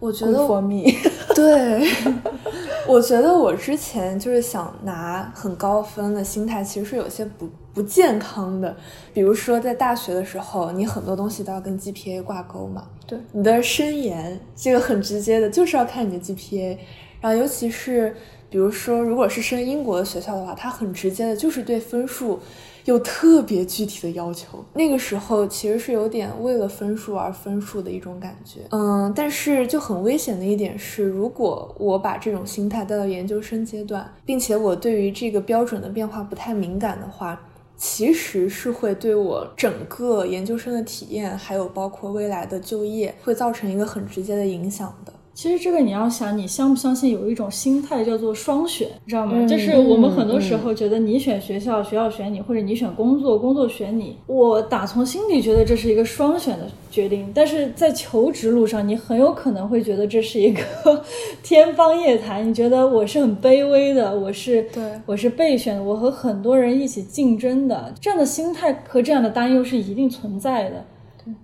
我觉得 for me。对，我觉得我之前就是想拿很高分的心态，其实是有些不不健康的。比如说在大学的时候，你很多东西都要跟 GPA 挂钩嘛，对，你的申研这个很直接的，就是要看你的 GPA。然后尤其是比如说，如果是升英国的学校的话，它很直接的就是对分数有特别具体的要求。那个时候其实是有点为了分数而分数的一种感觉。嗯，但是就很危险的一点是，如果我把这种心态带到研究生阶段，并且我对于这个标准的变化不太敏感的话，其实是会对我整个研究生的体验，还有包括未来的就业，会造成一个很直接的影响的。其实这个你要想，你相不相信有一种心态叫做双选，你知道吗？嗯就是我们很多时候觉得你选学校，学校选你，或者你选工作，工作选你。我打从心里觉得这是一个双选的决定，但是在求职路上，你很有可能会觉得这是一个 天方夜谭。你觉得我是很卑微的，我是对我是备选的，我和很多人一起竞争的，这样的心态和这样的担忧是一定存在的。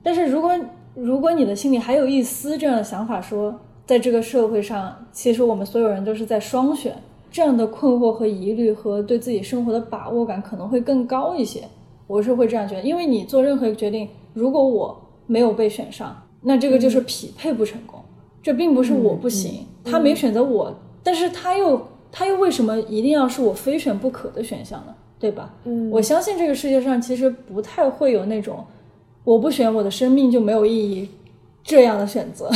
但是如果如果你的心里还有一丝这样的想法说，在这个社会上，其实我们所有人都是在双选，这样的困惑和疑虑和对自己生活的把握感可能会更高一些。我是会这样觉得，因为你做任何一个决定，如果我没有被选上，那这个就是匹配不成功。这并不是我不行，他没选择我，但是他又他又为什么一定要是我非选不可的选项呢？对吧？嗯我相信这个世界上其实不太会有那种我不选我的生命就没有意义这样的选择。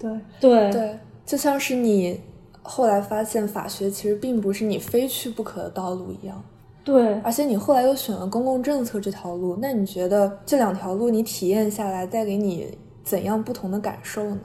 对，对对，就像是你后来发现法学其实并不是你非去不可的道路一样，对，而且你后来又选了公共政策这条路，那你觉得这两条路你体验下来带给你怎样不同的感受呢？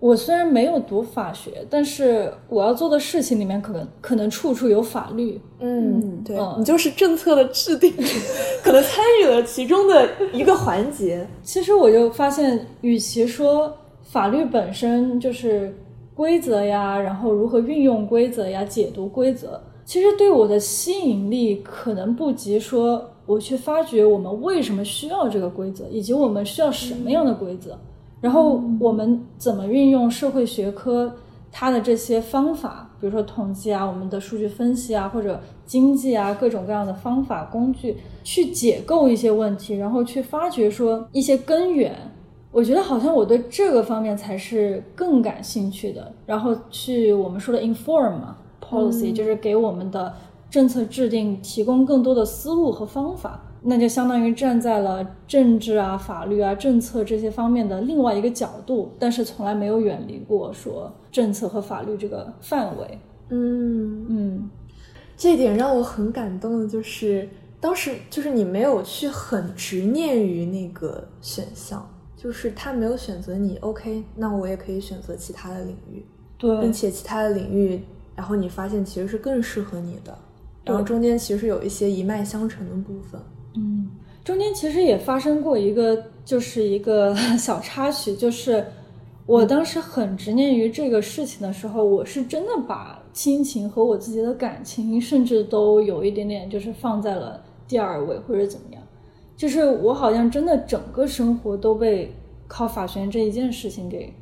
我虽然没有读法学，但是我要做的事情里面可能可能处处有法律。嗯，对、嗯你就是政策的制定者，可能参与了其中的一个环节。其实我就发现，与其说法律本身就是规则呀，然后如何运用规则呀、解读规则，其实对我的吸引力可能不及说我去发掘我们为什么需要这个规则，以及我们需要什么样的规则，然后我们怎么运用社会学科它的这些方法，比如说统计啊、我们的数据分析啊，或者经济啊各种各样的方法工具，去解构一些问题，然后去发掘说一些根源。我觉得好像我对这个方面才是更感兴趣的，然后去我们说的 inform 嘛 policy，、就是给我们的政策制定提供更多的思路和方法，那就相当于站在了政治啊、法律啊、政策这些方面的另外一个角度，但是从来没有远离过说政策和法律这个范围。嗯，嗯，这点让我很感动的就是，当时就是你没有去很执念于那个选项，就是他没有选择你，OK，那我也可以选择其他的领域，对并，且其他的领域，然后你发现其实是更适合你的，然后中间其实有一些一脉相承的部分。嗯，中间其实也发生过一个，就是一个 小插曲，就是我当时很执念于这个事情的时候，我是真的把亲情和我自己的感情，甚至都有一点点就是放在了第二位或者怎么样，就是我好像真的整个生活都被考法学院这一件事情给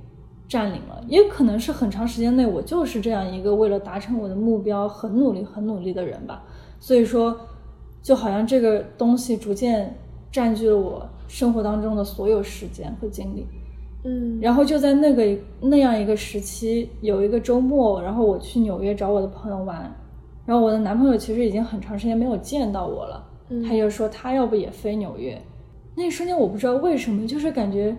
占领了，也可能是很长时间内我就是这样一个为了达成我的目标很努力很努力的人吧，所以说。就好像这个东西逐渐占据了我生活当中的所有时间和精力。嗯然后就在那个那样一个时期，有一个周末，然后我去纽约找我的朋友玩，然后我的男朋友其实已经很长时间没有见到我了，嗯他就说他要不也飞纽约。那一瞬间我不知道为什么，就是感觉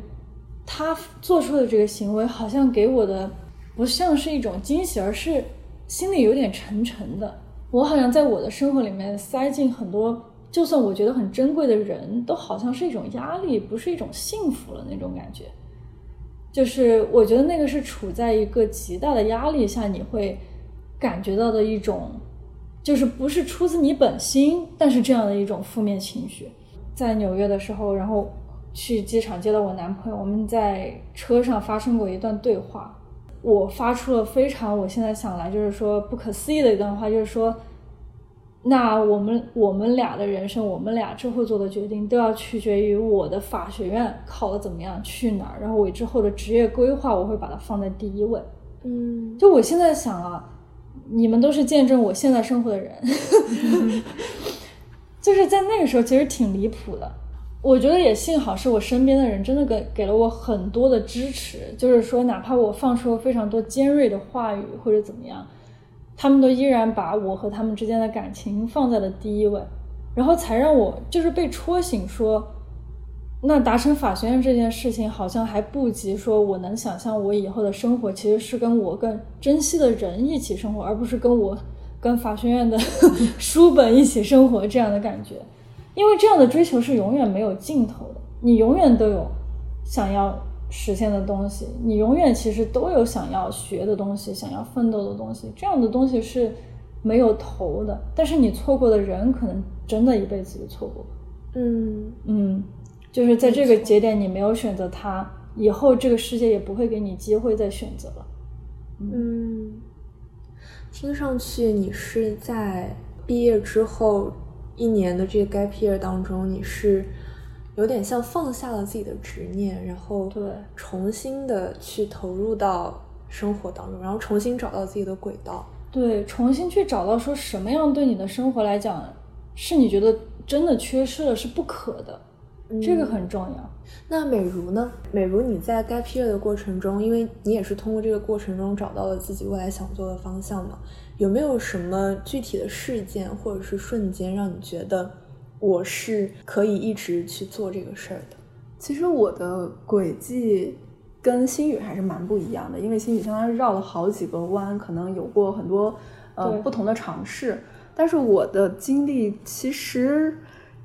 他做出的这个行为好像给我的不像是一种惊喜，而是心里有点沉沉的。我好像在我的生活里面塞进很多，就算我觉得很珍贵的人，都好像是一种压力，不是一种幸福了那种感觉。就是我觉得那个是处在一个极大的压力下，你会感觉到的一种，就是不是出自你本心，但是这样的一种负面情绪。在纽约的时候，然后去机场接到我男朋友，我们在车上发生过一段对话。我发出了非常，我现在想来就是说不可思议的一段话，就是说，那我们我们俩的人生，我们俩之后做的决定，都要取决于我的法学院考的怎么样，去哪儿，然后我之后的职业规划，我会把它放在第一位。嗯，就我现在想啊，你们都是见证我现在生活的人，就是在那个时候其实挺离谱的。我觉得也幸好是我身边的人真的给给了我很多的支持，就是说哪怕我放出了非常多尖锐的话语或者怎么样，他们都依然把我和他们之间的感情放在了第一位，然后才让我就是被戳醒说。那达成法学院这件事情，好像还不及说我能想象我以后的生活其实是跟我更珍惜的人一起生活，而不是跟我跟法学院的 书本一起生活这样的感觉。因为这样的追求是永远没有尽头的，你永远都有想要实现的东西，你永远其实都有想要学的东西，想要奋斗的东西。这样的东西是没有头的，但是你错过的人，可能真的一辈子就错过。嗯嗯。就是在这个节点，你没有选择他，以后这个世界也不会给你机会再选择了。嗯，听上去你是在毕业之后一年的这个 gap year 当中，你是有点像放下了自己的执念，然后对重新的去投入到生活当中，然后重新找到自己的轨道。对，重新去找到说什么样对你的生活来讲是你觉得真的缺失了，是不可的。这个很重要。那美如呢？美如你在 gap year 的过程中，因为你也是通过这个过程中找到了自己未来想做的方向嘛？有没有什么具体的事件或者是瞬间，让你觉得我是可以一直去做这个事儿的？其实我的轨迹跟星宇还是蛮不一样的，因为星宇相当于绕了好几个弯，可能有过很多呃不同的尝试。但是我的经历其实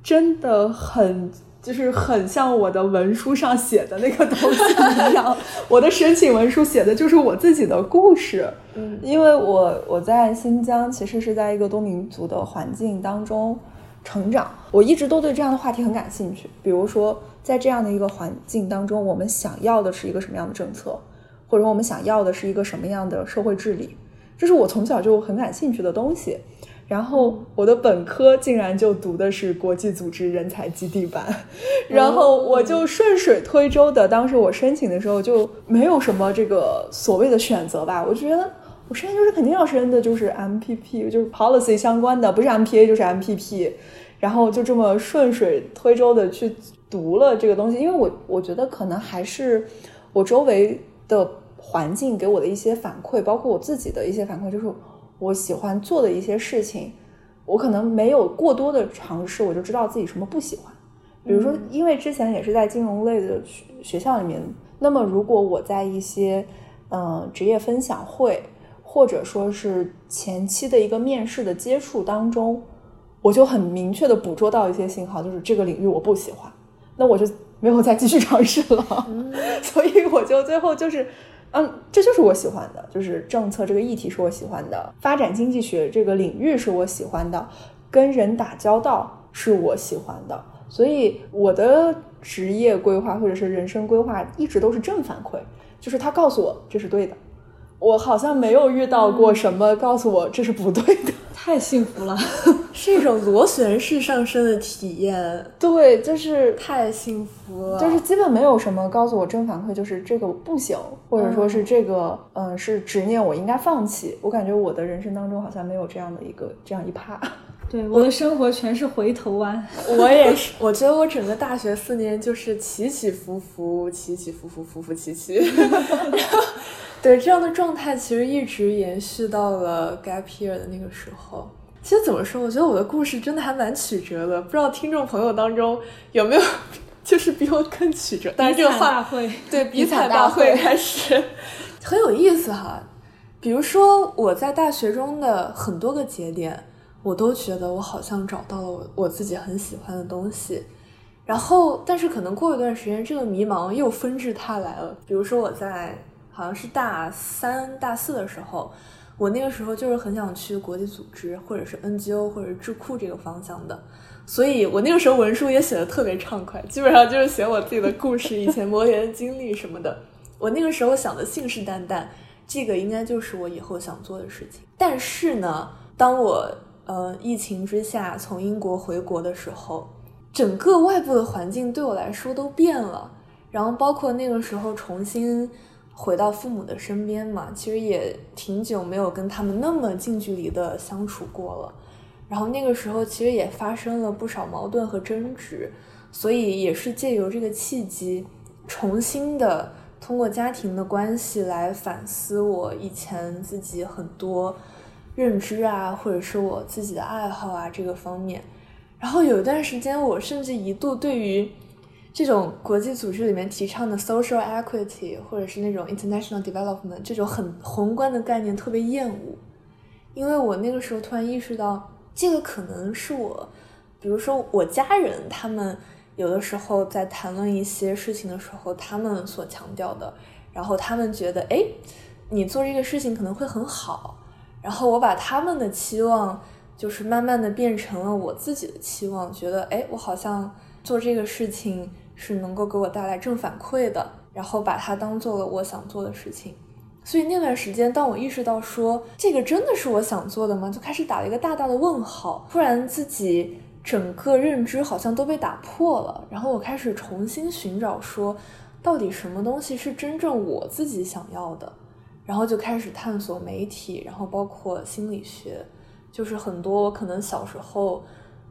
真的很。就是很像我的文书上写的那个东西一样，我的申请文书写的就是我自己的故事。嗯，因为我我在新疆其实是在一个多民族的环境当中成长，我一直都对这样的话题很感兴趣。比如说，在这样的一个环境当中，我们想要的是一个什么样的政策，或者我们想要的是一个什么样的社会治理，这是我从小就很感兴趣的东西。然后我的本科竟然就读的是国际组织人才基地班，然后我就顺水推舟的，当时我申请的时候就没有什么这个所谓的选择吧，我觉得我申就是肯定要申的就是 MPP，就是 policy 相关的，不是 MPA 就是 MPP，然后就这么顺水推舟的去读了这个东西，因为我我觉得可能还是我周围的环境给我的一些反馈，包括我自己的一些反馈，就是。我喜欢做的一些事情，我可能没有过多的尝试，我就知道自己什么不喜欢。比如说，因为之前也是在金融类的学学校里面，那么如果我在一些嗯职业分享会，或者说是前期的一个面试的接触当中，我就很明确的捕捉到一些信号，就是这个领域我不喜欢，那我就没有再继续尝试了。所以我就最后就是。嗯，这就是我喜欢的，就是政策这个议题是我喜欢的，发展经济学这个领域是我喜欢的，跟人打交道是我喜欢的，所以我的职业规划或者是人生规划一直都是正反馈，就是他告诉我这是对的，我好像没有遇到过什么告诉我这是不对的。太幸福了，是一种螺旋式上升的体验。对，就是太幸福了，就是基本没有什么告诉我正反馈，就是这个不行，或者说是这个，嗯，是执念，我应该放弃。我感觉我的人生当中好像没有这样的一个这样一趴。对，我的生活全是回头弯。我也是，我觉得我整个大学四年就是起起伏伏，起起伏伏，伏伏起起。对这样的状态，其实一直延续到了 gap year 的那个时候。其实怎么说，我觉得我的故事真的还蛮曲折的。不知道听众朋友当中有没有就是比我更曲折？但是这个话会对比惨大会开始很有意思哈。比如说我在大学中的很多个节点，我都觉得我好像找到了我我自己很喜欢的东西。然后，但是可能过一段时间，这个迷茫又纷至沓来了。比如说我在。好像是大三、大四的时候，我那个时候就是很想去国际组织，或者是 NGO，或者智库这个方向的。所以我那个时候文书也写的特别畅快，基本上就是写我自己的故事、以前磨研的经历什么的。我那个时候想的信誓旦旦，这个应该就是我以后想做的事情。但是呢，当我呃疫情之下从英国回国的时候，整个外部的环境对我来说都变了。然后包括那个时候重新回到父母的身边嘛，其实也挺久没有跟他们那么近距离的相处过了。然后那个时候其实也发生了不少矛盾和争执，所以也是借由这个契机，重新的通过家庭的关系来反思我以前自己很多认知啊，或者是我自己的爱好啊这个方面。然后有一段时间，我甚至一度对于这种国际组织里面提倡的 social equity，或者是那种 international development 这种很宏观的概念特别厌恶，因为我那个时候突然意识到。这个可能是我，比如说我家人，他们有的时候在谈论一些事情的时候，他们所强调的，然后他们觉得，哎，你做这个事情可能会很好，然后我把他们的期望，就是慢慢的变成了我自己的期望，觉得，哎，我好像做这个事情是能够给我带来正反馈的，然后把它当做了我想做的事情。所以那段时间，当我意识到说这个真的是我想做的吗？就开始打了一个大大的问号。突然自己整个认知好像都被打破了，然后我开始重新寻找说，到底什么东西是真正我自己想要的？然后就开始探索媒体，然后包括心理学，就是很多我可能小时候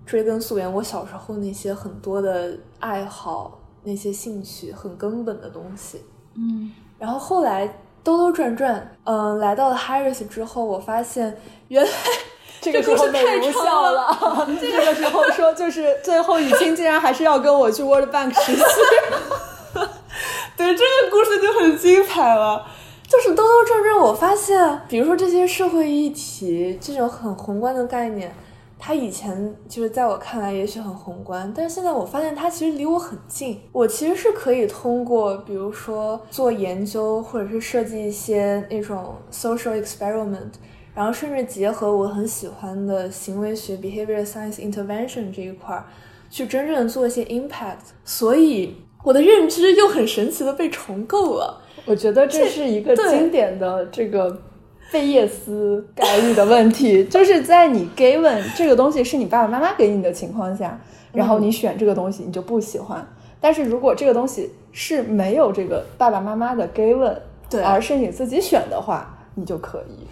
追根溯源，我小时候那些很多的爱好、那些兴趣很根本的东西。嗯，然后后来。兜兜转转，嗯，来到了 Harris 之后，我发现原来 这个时候美如笑了。这个时候说，就是最后雨欣竟然还是要跟我去 World Bank 实习。对，这个故事就很精彩了。就是兜兜转转，我发现，比如说这些社会议题，这种很宏观的概念。他以前就是在我看来也许很宏观，但是现在我发现他其实离我很近。我其实是可以通过，比如说做研究，或者是设计一些那种 social experiment，然后甚至结合我很喜欢的行为学 behavior science intervention 这一块儿，去真正做一些 impact。所以我的认知又很神奇的被重构了。我觉得这是一个经典的这个。贝叶斯概率的问题，就是在你 given 这个东西是你爸爸妈妈给你的情况下，然后你选这个东西你就不喜欢。但是如果这个东西是没有这个爸爸妈妈的 given，对，而是你自己选的话，你就可以。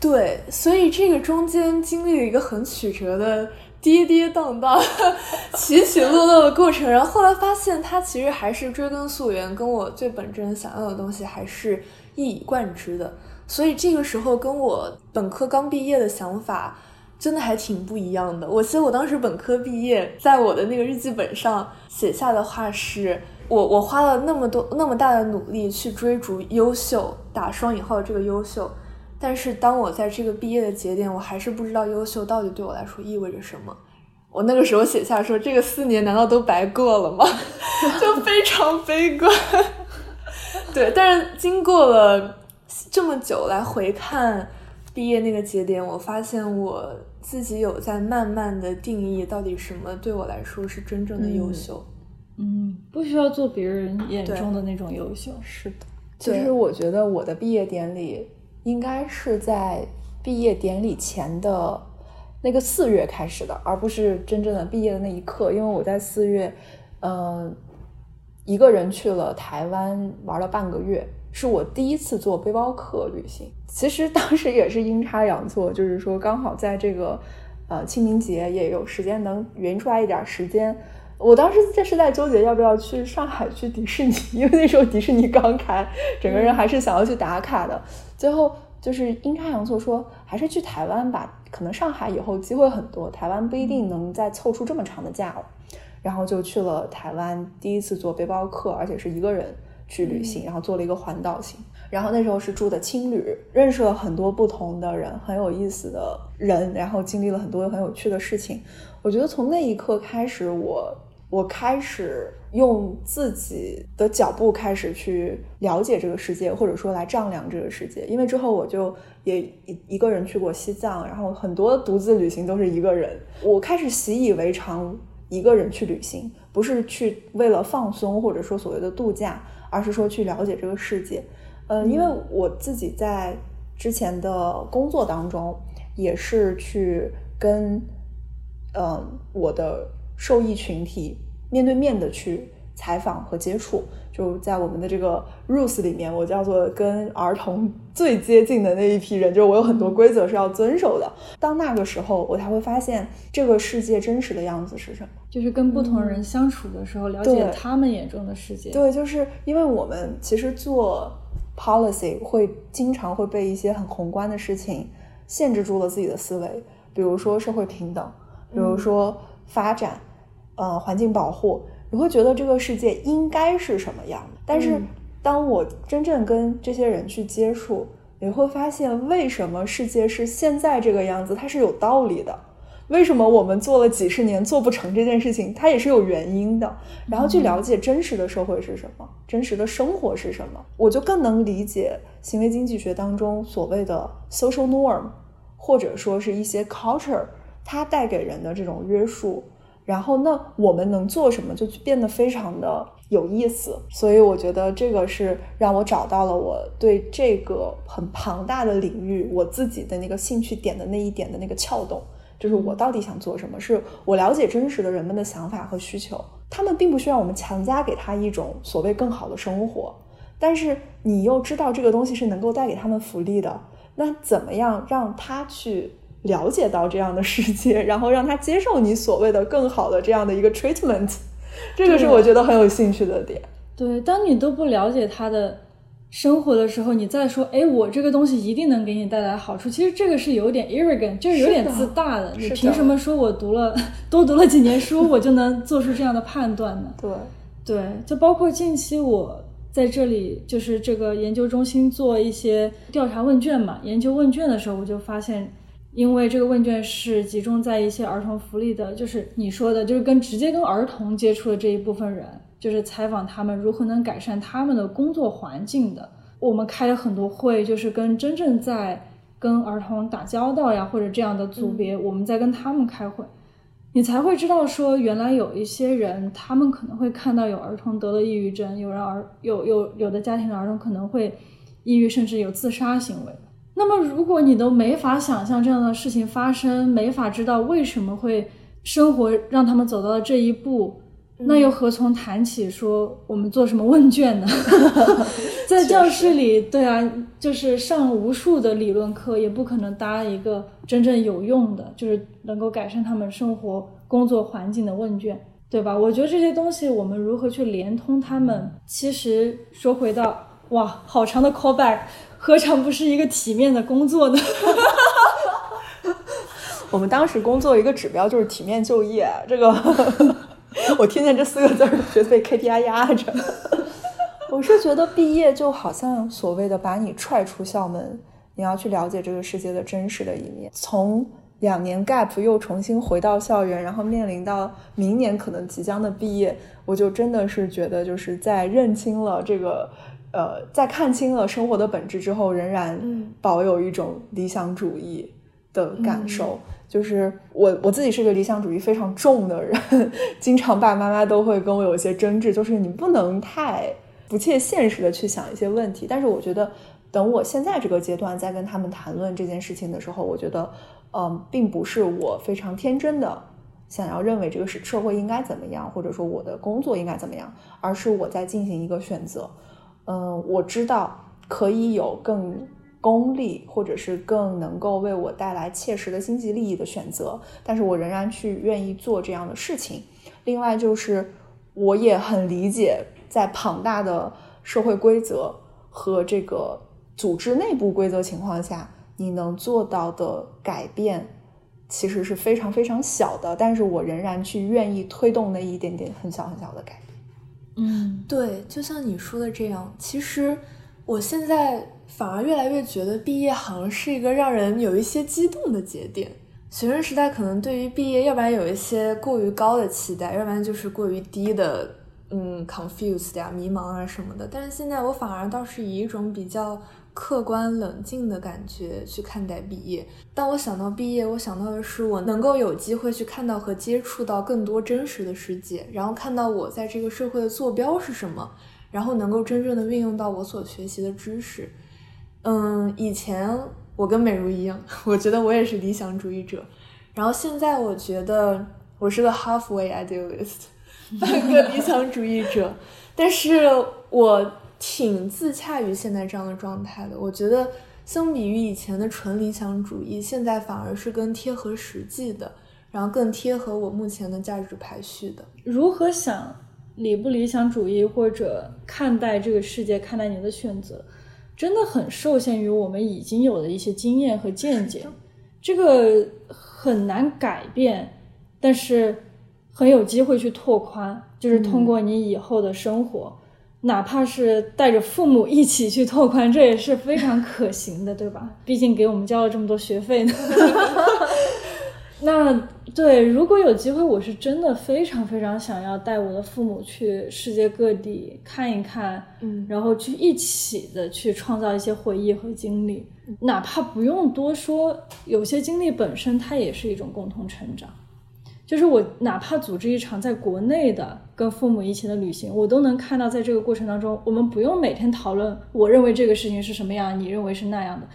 对，所以这个中间经历了一个很曲折的跌跌宕宕、起起落落的过程，然后后来发现它其实还是追根溯源，跟我最本真想要的东西还是一以贯之的。所以这个时候跟我本科刚毕业的想法真的还挺不一样的。我记得我当时本科毕业，在我的那个日记本上写下的话是：我我花了那么多那么大的努力去追逐优秀，打双引号的这个优秀，但是当我在这个毕业的节点，我还是不知道优秀到底对我来说意味着什么。我那个时候写下说：这个四年难道都白过了吗？就非常悲观。对，但是经过了。这么久来回看毕业那个节点，我发现我自己有在慢慢的定义到底什么对我来说是真正的优秀。嗯，不需要做别人眼中的那种优秀。是的，其实我觉得我的毕业典礼应该是在毕业典礼前的那个四月开始的，而不是真正的毕业的那一刻。因为我在四月，嗯，一个人去了台湾玩了半个月。是我第一次做背包客旅行，其实当时也是阴差阳错，就是说刚好在这个呃清明节也有时间能匀出来一点时间。我当时这是在纠结要不要去上海去迪士尼，因为那时候迪士尼刚开，整个人还是想要去打卡的。最后就是阴差阳错说还是去台湾吧，可能上海以后机会很多，台湾不一定能再凑出这么长的假了。然后就去了台湾，第一次做背包客，而且是一个人。去旅行，然后做了一个环岛行，然后那时候是住的青旅，认识了很多不同的人，很有意思的人，然后经历了很多很有趣的事情。我觉得从那一刻开始，我我开始用自己的脚步开始去了解这个世界，或者说来丈量这个世界。因为之后我就也一一个人去过西藏，然后很多独自旅行都是一个人。我开始习以为常一个人去旅行，不是去为了放松或者说所谓的度假，而是说去了解这个世界。嗯，因为我自己在之前的工作当中也是去跟嗯我的。受益群体面对面的去采访和接触，就在我们的这个 rules 里面，我叫做跟儿童最接近的那一批人，就是我有很多规则是要遵守的。当那个时候，我才会发现这个世界真实的样子是什么，就是跟不同人相处的时候，了解他们眼中的世界。对，就是因为我们其实做 policy 会经常会被一些很宏观的事情限制住了自己的思维，比如说社会平等，比如说发展。呃，环境保护，你会觉得这个世界应该是什么样的？但是，当我真正跟这些人去接触，你会发现，为什么世界是现在这个样子，它是有道理的。为什么我们做了几十年做不成这件事情，它也是有原因的。然后去了解真实的社会是什么，真实的生活是什么，我就更能理解行为经济学当中所谓的 social norm，或者说是一些 culture，它带给人的这种约束。然后，那我们能做什么，就变得非常的有意思。所以，我觉得这个是让我找到了我对这个很庞大的领域我自己的那个兴趣点的那一点的那个撬动，就是我到底想做什么？是我了解真实的人们的想法和需求，他们并不需要我们强加给他一种所谓更好的生活，但是你又知道这个东西是能够带给他们福利的，那怎么样让他去？了解到这样的世界，然后让他接受你所谓的更好的这样的一个 treatment，这个是我觉得很有兴趣的点。对，当你都不了解他的生活的时候，你再说，哎，我这个东西一定能给你带来好处，其实这个是有点 arrogant，就是有点自大的。你凭什么说我读了多读了几年书，我就能做出这样的判断呢？对，对，就包括近期我在这里就是这个研究中心做一些调查问卷嘛，研究问卷的时候，我就发现。因为这个问卷是集中在一些儿童福利的，就是你说的，就是跟直接跟儿童接触的这一部分人，就是采访他们如何能改善他们的工作环境的。我们开了很多会，就是跟真正在跟儿童打交道呀，或者这样的组别，我们在跟他们开会，你才会知道说，原来有一些人，他们可能会看到有儿童得了抑郁症，有人儿有有有的家庭的儿童可能会抑郁，甚至有自杀行为。那么，如果你都没法想象这样的事情发生，没法知道为什么会生活让他们走到了这一步，那又何从谈起说我们做什么问卷呢？在教室里，对啊，就是上无数的理论课，也不可能搭一个真正有用的，就是能够改善他们生活工作环境的问卷，对吧？我觉得这些东西，我们如何去连通他们？其实说回到，哇，好长的 callback。何尝不是一个体面的工作呢？我们当时工作一个指标就是体面就业，这个 我听见这四个字儿，觉得被 KPI 压着。我是觉得毕业就好像所谓的把你踹出校门，你要去了解这个世界的真实的一面。从两年 gap 又重新回到校园，然后面临到明年可能即将的毕业，我就真的是觉得就是在认清了这个。呃，在看清了生活的本质之后，仍然保有一种理想主义的感受。就是我我自己是个理想主义非常重的人，经常爸爸妈妈都会跟我有一些争执，就是你不能太不切现实的去想一些问题。但是我觉得，等我现在这个阶段在跟他们谈论这件事情的时候，我觉得，嗯，并不是我非常天真的想要认为这个是社会应该怎么样，或者说我的工作应该怎么样，而是我在进行一个选择。嗯，我知道可以有更功利，或者是更能够为我带来切实的经济利益的选择，但是我仍然去愿意做这样的事情。另外就是，我也很理解，在庞大的社会规则和这个组织内部规则情况下，你能做到的改变其实是非常非常小的，但是我仍然去愿意推动那一点点很小很小的改变。嗯，对，就像你说的这样，其实我现在反而越来越觉得毕业好像是一个让人有一些激动的节点。学生时代可能对于毕业，要不然有一些过于高的期待，要不然就是过于低的，嗯，confused 呀、迷茫啊什么的。但是现在我反而倒是以一种比较客观冷静的感觉去看待毕业。当我想到毕业，我想到的是我能够有机会去看到和接触到更多真实的世界，然后看到我在这个社会的坐标是什么，然后能够真正的运用到我所学习的知识。嗯，以前我跟美如一样，我觉得我也是理想主义者。然后现在我觉得我是个 halfway idealist，半个理想主义者。但是我挺自洽于现在这样的状态的。我觉得相比于以前的纯理想主义，现在反而是更贴合实际的，然后更贴合我目前的价值排序的。如何想理不理想主义，或者看待这个世界，看待你的选择，真的很受限于我们已经有的一些经验和见解。这个很难改变，但是很有机会去拓宽，就是通过你以后的生活，哪怕是带着父母一起去拓宽，这也是非常可行的，对吧？毕竟给我们交了这么多学费呢。那对，如果有机会，我是真的非常非常想要带我的父母去世界各地看一看，嗯然后去一起的去创造一些回忆和经历，哪怕不用多说，有些经历本身它也是一种共同成长。就是我哪怕组织一场在国内的跟父母一起的旅行，我都能看到，在这个过程当中，我们不用每天讨论我认为这个事情是什么样，你认为是那样的，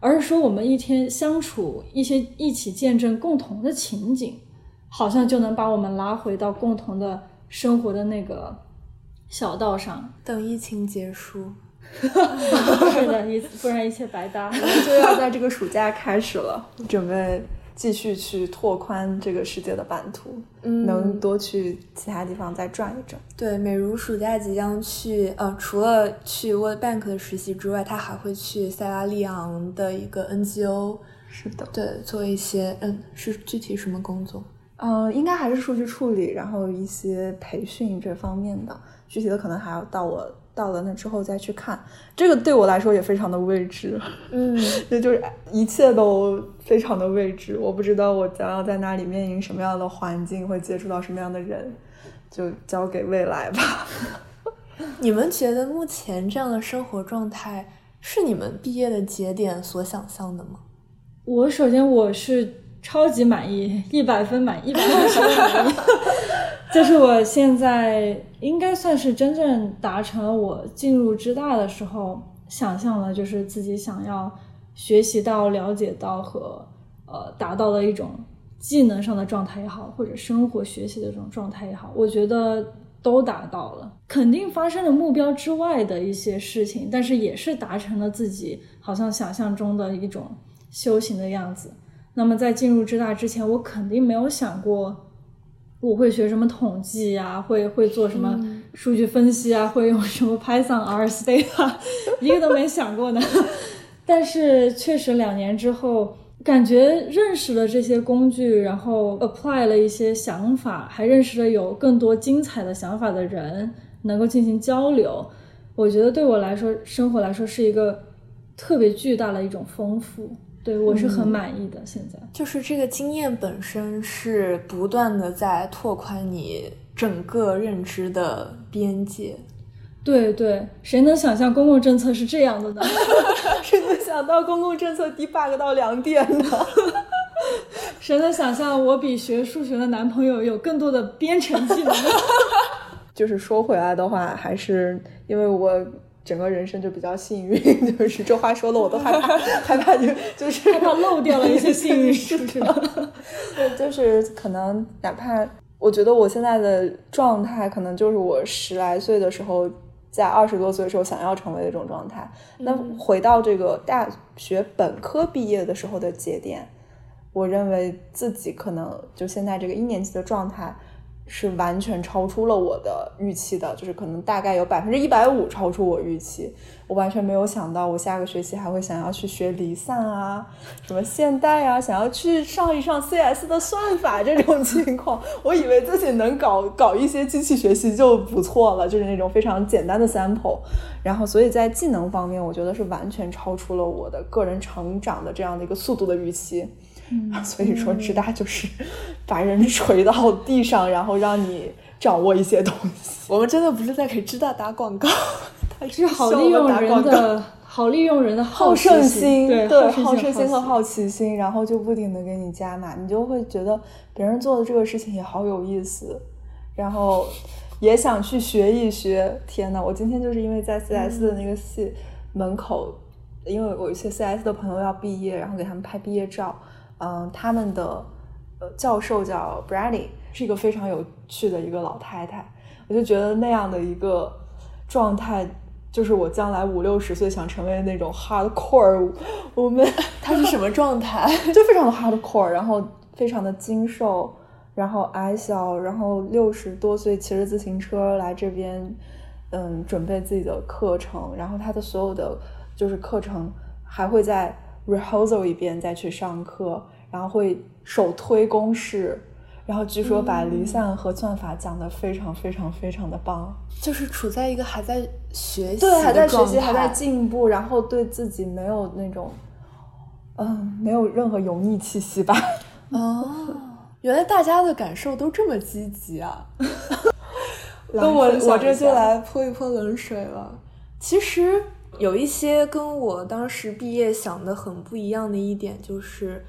而是说我们一天相处，一些一起见证共同的情景，好像就能把我们拉回到共同的生活的那个小道上。等疫情结束，是的，一不然一切白搭。就要在这个暑假开始了，准备继续去拓宽这个世界的版图，嗯能多去其他地方再转一转。对，美如暑假即将去，呃，除了去 World Bank 的实习之外，她还会去塞拉利昂的一个 NGO，是的，对，做一些，嗯，是具体什么工作？嗯、应该还是数据处理，然后一些培训这方面的，具体的可能还要到我到了那之后再去看。这个对我来说也非常的未知，嗯，那就是一切都非常的未知，我不知道我将要在那里面临什么样的环境，会接触到什么样的人，就交给未来吧。你们觉得目前这样的生活状态是你们毕业的节点所想象的吗？我首先我是超级满意，一百分满，一百分满意。就是我现在应该算是真正达成了我进入之大的时候想象了，就是自己想要学习到、了解到和呃达到的一种技能上的状态也好，或者生活学习的这种状态也好，我觉得都达到了。肯定发生了目标之外的一些事情，但是也是达成了自己好像想象中的一种修行的样子。那么在进入浙大之前，我肯定没有想过我会学什么统计啊，会会做什么数据分析啊，会用什么 Python、R、Stata，一个都没想过呢。但是确实两年之后，感觉认识了这些工具，然后 apply 了一些想法，还认识了有更多精彩的想法的人，能够进行交流。我觉得对我来说，生活来说是一个特别巨大的一种丰富。对我是很满意的。现在就是这个经验本身是不断的在拓宽你整个认知的边界。对对，谁能想象公共政策是这样的呢？谁能想到公共政策 debug 到两点呢？谁能想象我比学数学的男朋友有更多的编程技能呢？就是说回来的话，还是因为我整个人生就比较幸运，就是这话说的我都害怕，害怕就就是害怕漏掉了一些幸运，是不是？对，就是可能哪怕我觉得我现在的状态，可能就是我十来岁的时候，在二十多岁的时候想要成为的一种状态。那回到这个大学本科毕业的时候的节点，我认为自己可能就现在这个一年级的状态。是完全超出了我的预期的，就是可能大概有百分之一百五超出我预期。我完全没有想到，我下个学期还会想要去学离散啊，什么现代啊，想要去上一上 CS 的算法这种情况。我以为自己能搞搞一些机器学习就不错了，就是那种非常简单的 sample。然后，所以在技能方面，我觉得是完全超出了我的个人成长的这样的一个速度的预期。所以说直大就是把人锤到地上，然后让你掌握一些东西。我们真的不是在给知大打广告，他是好利用人的。好利用人的好胜心，对好胜心和好奇心，然后就不停的给你加码，你就会觉得别人做的这个事情也好有意思，然后也想去学一学。天呐，我今天就是因为在 CS 的那个系门口，因为我一些 CS 的朋友要毕业，然后给他们拍毕业照。嗯，他们的呃教授叫 Brady，是一个非常有趣的一个老太太，我就觉得那样的一个状态。就是我将来五六十岁想成为那种 hardcore，我们他是什么状态？就非常的 hardcore，然后非常的精瘦，然后矮小，然后六十多岁骑着自行车来这边，嗯，准备自己的课程，然后他的所有的就是课程还会在 rehearsal 一遍再去上课，然后会手推公式。然后据说把离散和算法讲得非常非常非常的棒，就是处在一个还在学习，对，还在学习，还在进步，然后对自己没有那种，嗯，没有任何油腻气息吧？哦，原来大家的感受都这么积极啊！那我我这就来泼一泼冷水了。其实有一些跟我当时毕业想的很不一样的一点就是。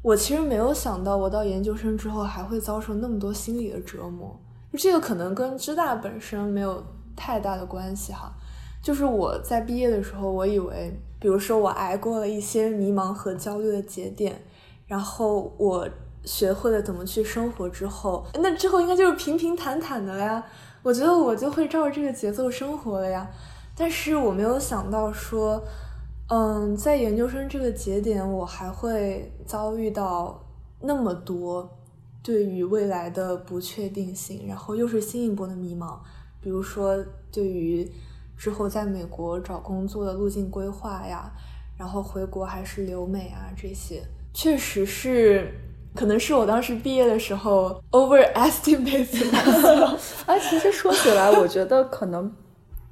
我其实没有想到，我到研究生之后还会遭受那么多心理的折磨。就这个可能跟知大本身没有太大的关系哈。就是我在毕业的时候，我以为，比如说我挨过了一些迷茫和焦虑的节点，然后我学会了怎么去生活之后，那之后应该就是平平坦坦的了呀。我觉得我就会照着这个节奏生活了呀。但是我没有想到说。嗯，在研究生这个节点，我还会遭遇到那么多对于未来的不确定性，然后又是新一波的迷茫。比如说，对于之后在美国找工作的路径规划呀，然后回国还是留美啊，这些确实是，可能是我当时毕业的时候 overestimate 了。啊，其实说起来，我觉得可能。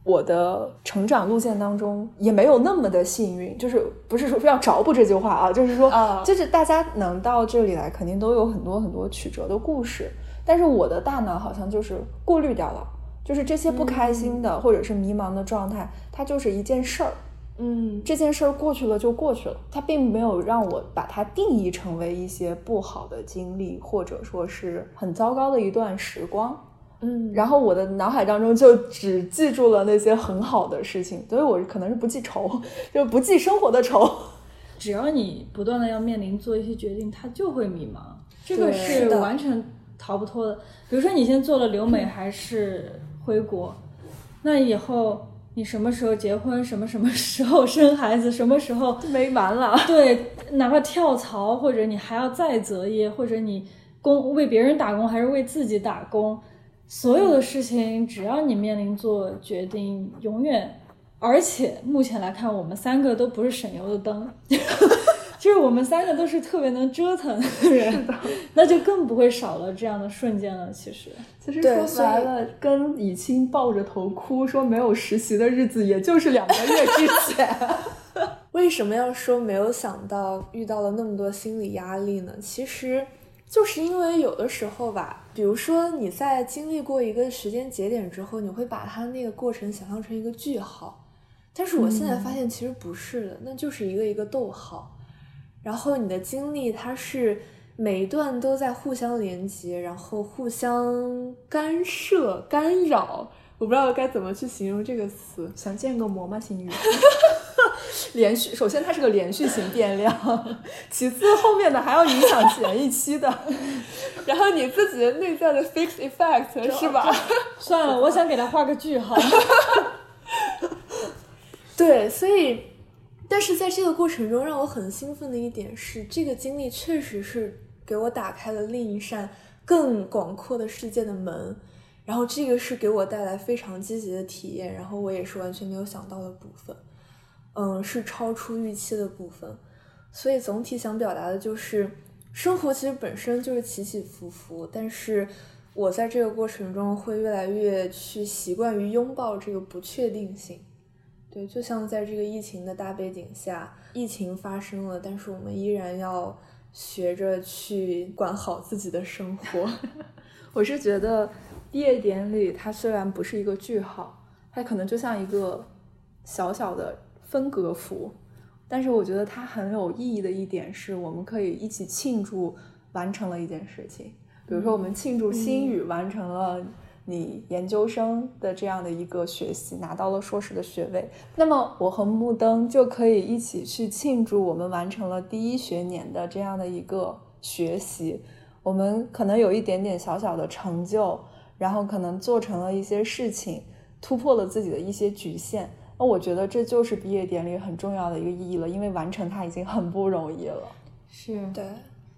我的成长路线当中也没有那么的幸运，就是不是说非要着补这句话啊，就是说，就是大家能到这里来，肯定都有很多很多曲折的故事。但是我的大脑好像就是过滤掉了，就是这些不开心的或者是迷茫的状态，它就是一件事儿，嗯，这件事儿过去了就过去了，它并没有让我把它定义成为一些不好的经历，或者说是很糟糕的一段时光。嗯，然后我的脑海当中就只记住了那些很好的事情，所以我可能是不记仇，就不记生活的仇。只要你不断的要面临做一些决定，他就会迷茫，这个是完全逃不脱的。比如说你先做了留美还是回国，那以后你什么时候结婚，什么什么时候生孩子，什么时候没完了。对，哪怕跳槽，或者你还要再择业，或者你工为别人打工还是为自己打工。所有的事情，只要你面临做决定，永远，而且目前来看，我们三个都不是省油的灯，就是我们三个都是特别能折腾的人，那就更不会少了这样的瞬间了。其实，其实说白了，跟以清抱着头哭说没有实习的日子，也就是两个月之前。为什么要说没有想到遇到了那么多心理压力呢？其实。就是因为有的时候吧，比如说你在经历过一个时间节点之后，你会把它那个过程想象成一个句号，但是我现在发现其实不是的，那就是一个一个逗号。然后你的经历它是每一段都在互相连接，然后互相干涉、干扰，我不知道该怎么去形容这个词。想建个模吗，心宇？连续，首先它是个连续型变量，其次后面的还要影响前一期的，然后你自己的内在的 fixed effect 是吧？算了，我想给它画个句号。对，所以，但是在这个过程中，让我很兴奋的一点是，这个经历确实是给我打开了另一扇更广阔的世界的门，然后这个是给我带来非常积极的体验，然后我也是完全没有想到的部分。嗯，是超出预期的部分，所以总体想表达的就是，生活其实本身就是起起伏伏，但是我在这个过程中会越来越去习惯于拥抱这个不确定性。对，就像在这个疫情的大背景下，疫情发生了，但是我们依然要学着去管好自己的生活。我是觉得毕业典礼它虽然不是一个句号，它可能就像一个小小的分隔符，但是我觉得它很有意义的一点是，我们可以一起庆祝完成了一件事情。比如说，我们庆祝新宇完成了你研究生的这样的一个学习，拿到了硕士的学位。那么，我和木灯就可以一起去庆祝我们完成了第一学年的这样的一个学习。我们可能有一点点小小的成就，然后可能做成了一些事情，突破了自己的一些局限。那我觉得这就是毕业典礼很重要的一个意义了，因为完成它已经很不容易了。是对。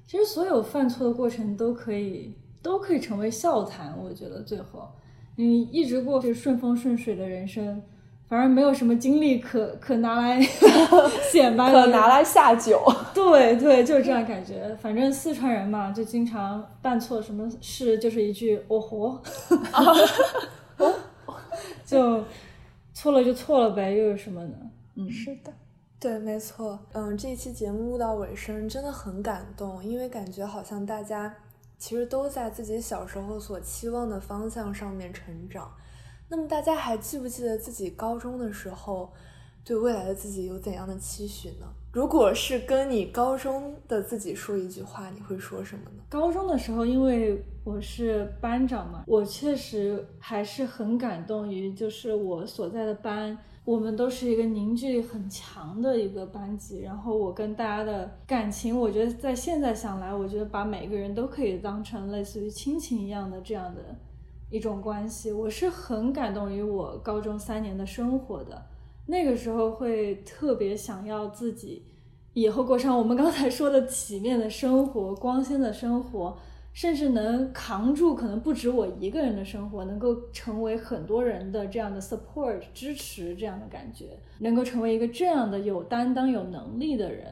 其实所有犯错的过程都可以都可以成为笑谈，我觉得最后你一直过是顺风顺水的人生，反而没有什么经历可可拿来 显摆，可拿来下酒。对对，就是这样感觉。反正四川人嘛，就经常办错什么事，就是一句“哦豁”，就错了就错了呗，又有什么呢？嗯，是的。对，没错，嗯，这一期节目录到尾声真的很感动，因为感觉好像大家其实都在自己小时候所期望的方向上面成长。那么大家还记不记得自己高中的时候对未来的自己有怎样的期许呢？如果是跟你高中的自己说一句话，你会说什么呢？高中的时候，因为我是班长嘛，我确实还是很感动于就是我所在的班。我们都是一个凝聚力很强的一个班级，然后我跟大家的感情，我觉得在现在想来，我觉得把每个人都可以当成类似于亲情一样的这样的一种关系，我是很感动于我高中三年的生活的。那个时候会特别想要自己以后过上我们刚才说的体面的生活、光鲜的生活。甚至能扛住可能不止我一个人的生活，能够成为很多人的这样的 support 支持这样的感觉，能够成为一个这样的有担当、有能力的人。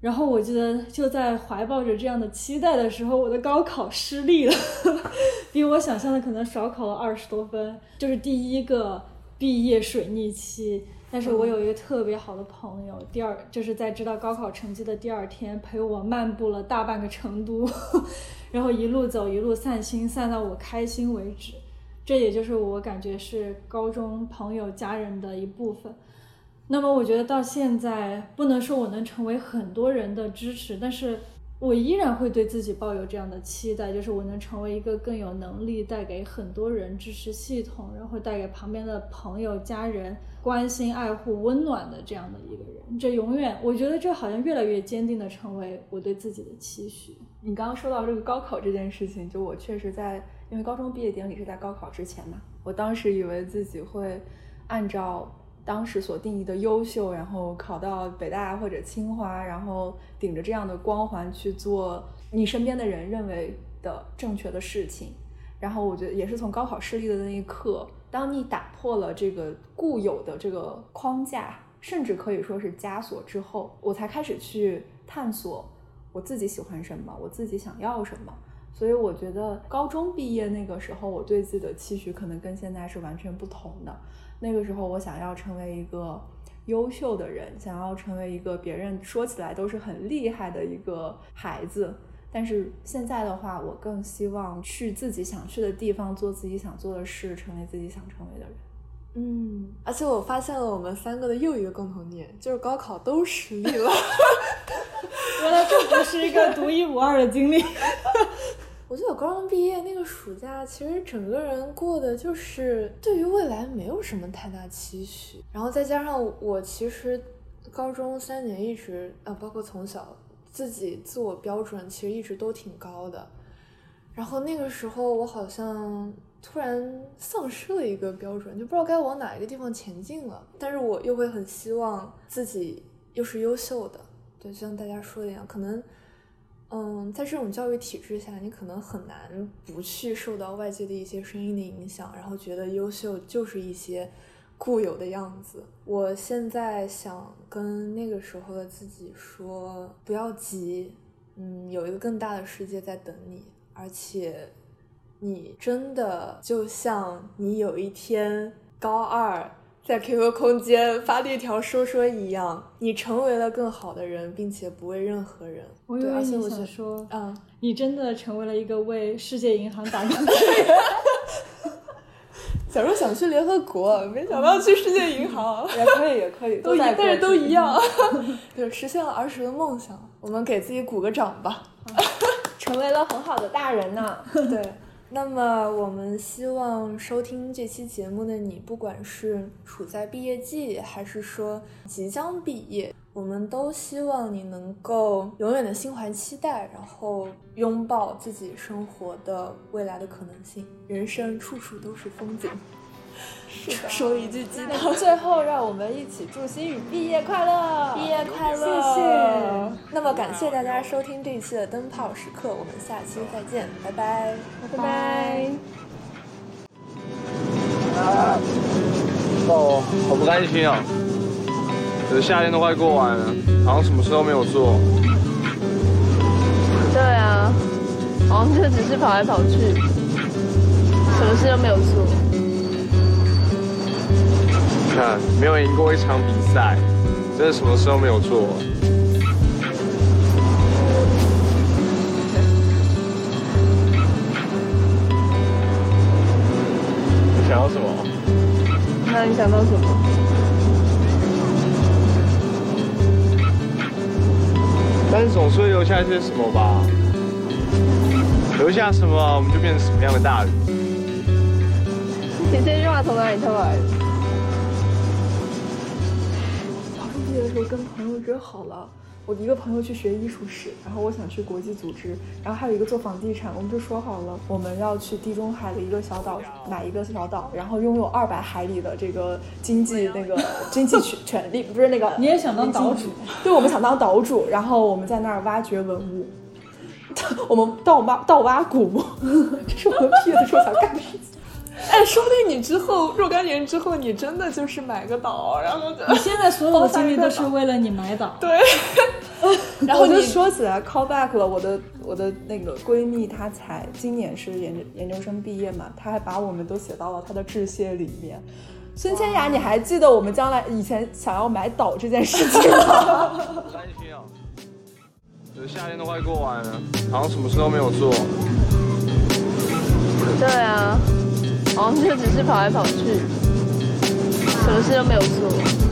然后我记得就在怀抱着这样的期待的时候，我的高考失利了，比我想象的可能少考了二十多分，就是第一个毕业水逆期。但是我有一个特别好的朋友，第二就是在知道高考成绩的第二天，陪我漫步了大半个成都，然后一路走一路散心，散到我开心为止。这也就是我感觉是高中朋友家人的一部分。那么我觉得到现在，不能说我能成为很多人的支持，但是。我依然会对自己抱有这样的期待，就是我能成为一个更有能力带给很多人支持系统，然后带给旁边的朋友、家人关心、爱护、温暖的这样的一个人。这永远，我觉得这好像越来越坚定的成为我对自己的期许。你刚刚说到这个高考这件事情，就我确实在，因为高中毕业典礼是在高考之前嘛，我当时以为自己会按照。当时所定义的优秀，然后考到北大或者清华，然后顶着这样的光环去做你身边的人认为的正确的事情。然后我觉得也是从高考失利的那一刻，当你打破了这个固有的这个框架，甚至可以说是枷锁之后，我才开始去探索我自己喜欢什么，我自己想要什么。所以我觉得高中毕业那个时候，我对自己的期许可能跟现在是完全不同的。那个时候，我想要成为一个优秀的人，想要成为一个别人说起来都是很厉害的一个孩子。但是现在的话，我更希望去自己想去的地方，做自己想做的事，成为自己想成为的人。嗯，而且我发现了我们三个的又一个共同点，就是高考都失利了。原来这不是一个独一无二的经历。我记得我高中毕业那个暑假，其实整个人过的就是对于未来没有什么太大期许，然后再加上我其实高中三年一直啊，包括从小自己自我标准其实一直都挺高的，然后那个时候我好像突然丧失了一个标准，就不知道该往哪一个地方前进了，但是我又会很希望自己又是优秀的，对，就像大家说的一样，可能。嗯，在这种教育体制下，你可能很难不去受到外界的一些声音的影响，然后觉得优秀就是一些固有的样子。我现在想跟那个时候的自己说，不要急，嗯，有一个更大的世界在等你，而且你真的就像你有一天高二在 QQ 空间发了一条说说一样，你成为了更好的人，并且不为任何人。我以对，为你想而且我觉得，说，嗯，你真的成为了一个为世界银行打工的人。小时候想去联合国，没想到去世界银行。也可以，也可以，都一，在但是都一样，对，实现了儿时的梦想。我们给自己鼓个掌吧。成为了很好的大人呢。对，那么我们希望收听这期节目的你，不管是处在毕业季，还是说即将毕业，我们都希望你能够永远的心怀期待，然后拥抱自己生活的未来的可能性。人生处处都是风景。是的，说一句鸡汤。最后，让我们一起祝心宇毕业快乐！毕业快乐！谢谢。那么感谢大家收听这一期的灯泡时刻，我们下期再见，拜拜，拜拜。哦，好不甘心啊！可是夏天都快过完了，好像什么事都没有做。对啊，好像就只是跑来跑去，什么事都没有做。你看，没有赢过一场比赛，真的什么事都没有做。你想要什么？那你想到什么？但是总是会留下一些什么吧？留下什么，我们就变成什么样的大人。你这句话从哪里偷来的？的时候跟朋友约好了，我一个朋友去学艺术史，然后我想去国际组织，然后还有一个做房地产，我们就说好了，我们要去地中海的一个小岛，买一个小岛，然后拥有二百海里的这个经济那个 经济权权利，不是那个你也想当岛主？对，我们想当岛主，然后我们在那儿挖掘文物，我们盗挖盗挖古墓，这是我们毕业的时候想干的事情。哎，说不定你之后若干年之后，你真的就是买个岛，然后就你现在所有的精力都是为了你买岛。对，然后我就说起来 call back 了，我的我的那个闺蜜，她才今年是研研究生毕业嘛，她还把我们都写到了她的致谢里面。孙千雅，你还记得我们将来以前想要买岛这件事情吗？好不甘心啊！可是夏天都快过完了，好像什么事都没有做。对啊，哦就只是跑来跑去，什么事都没有做。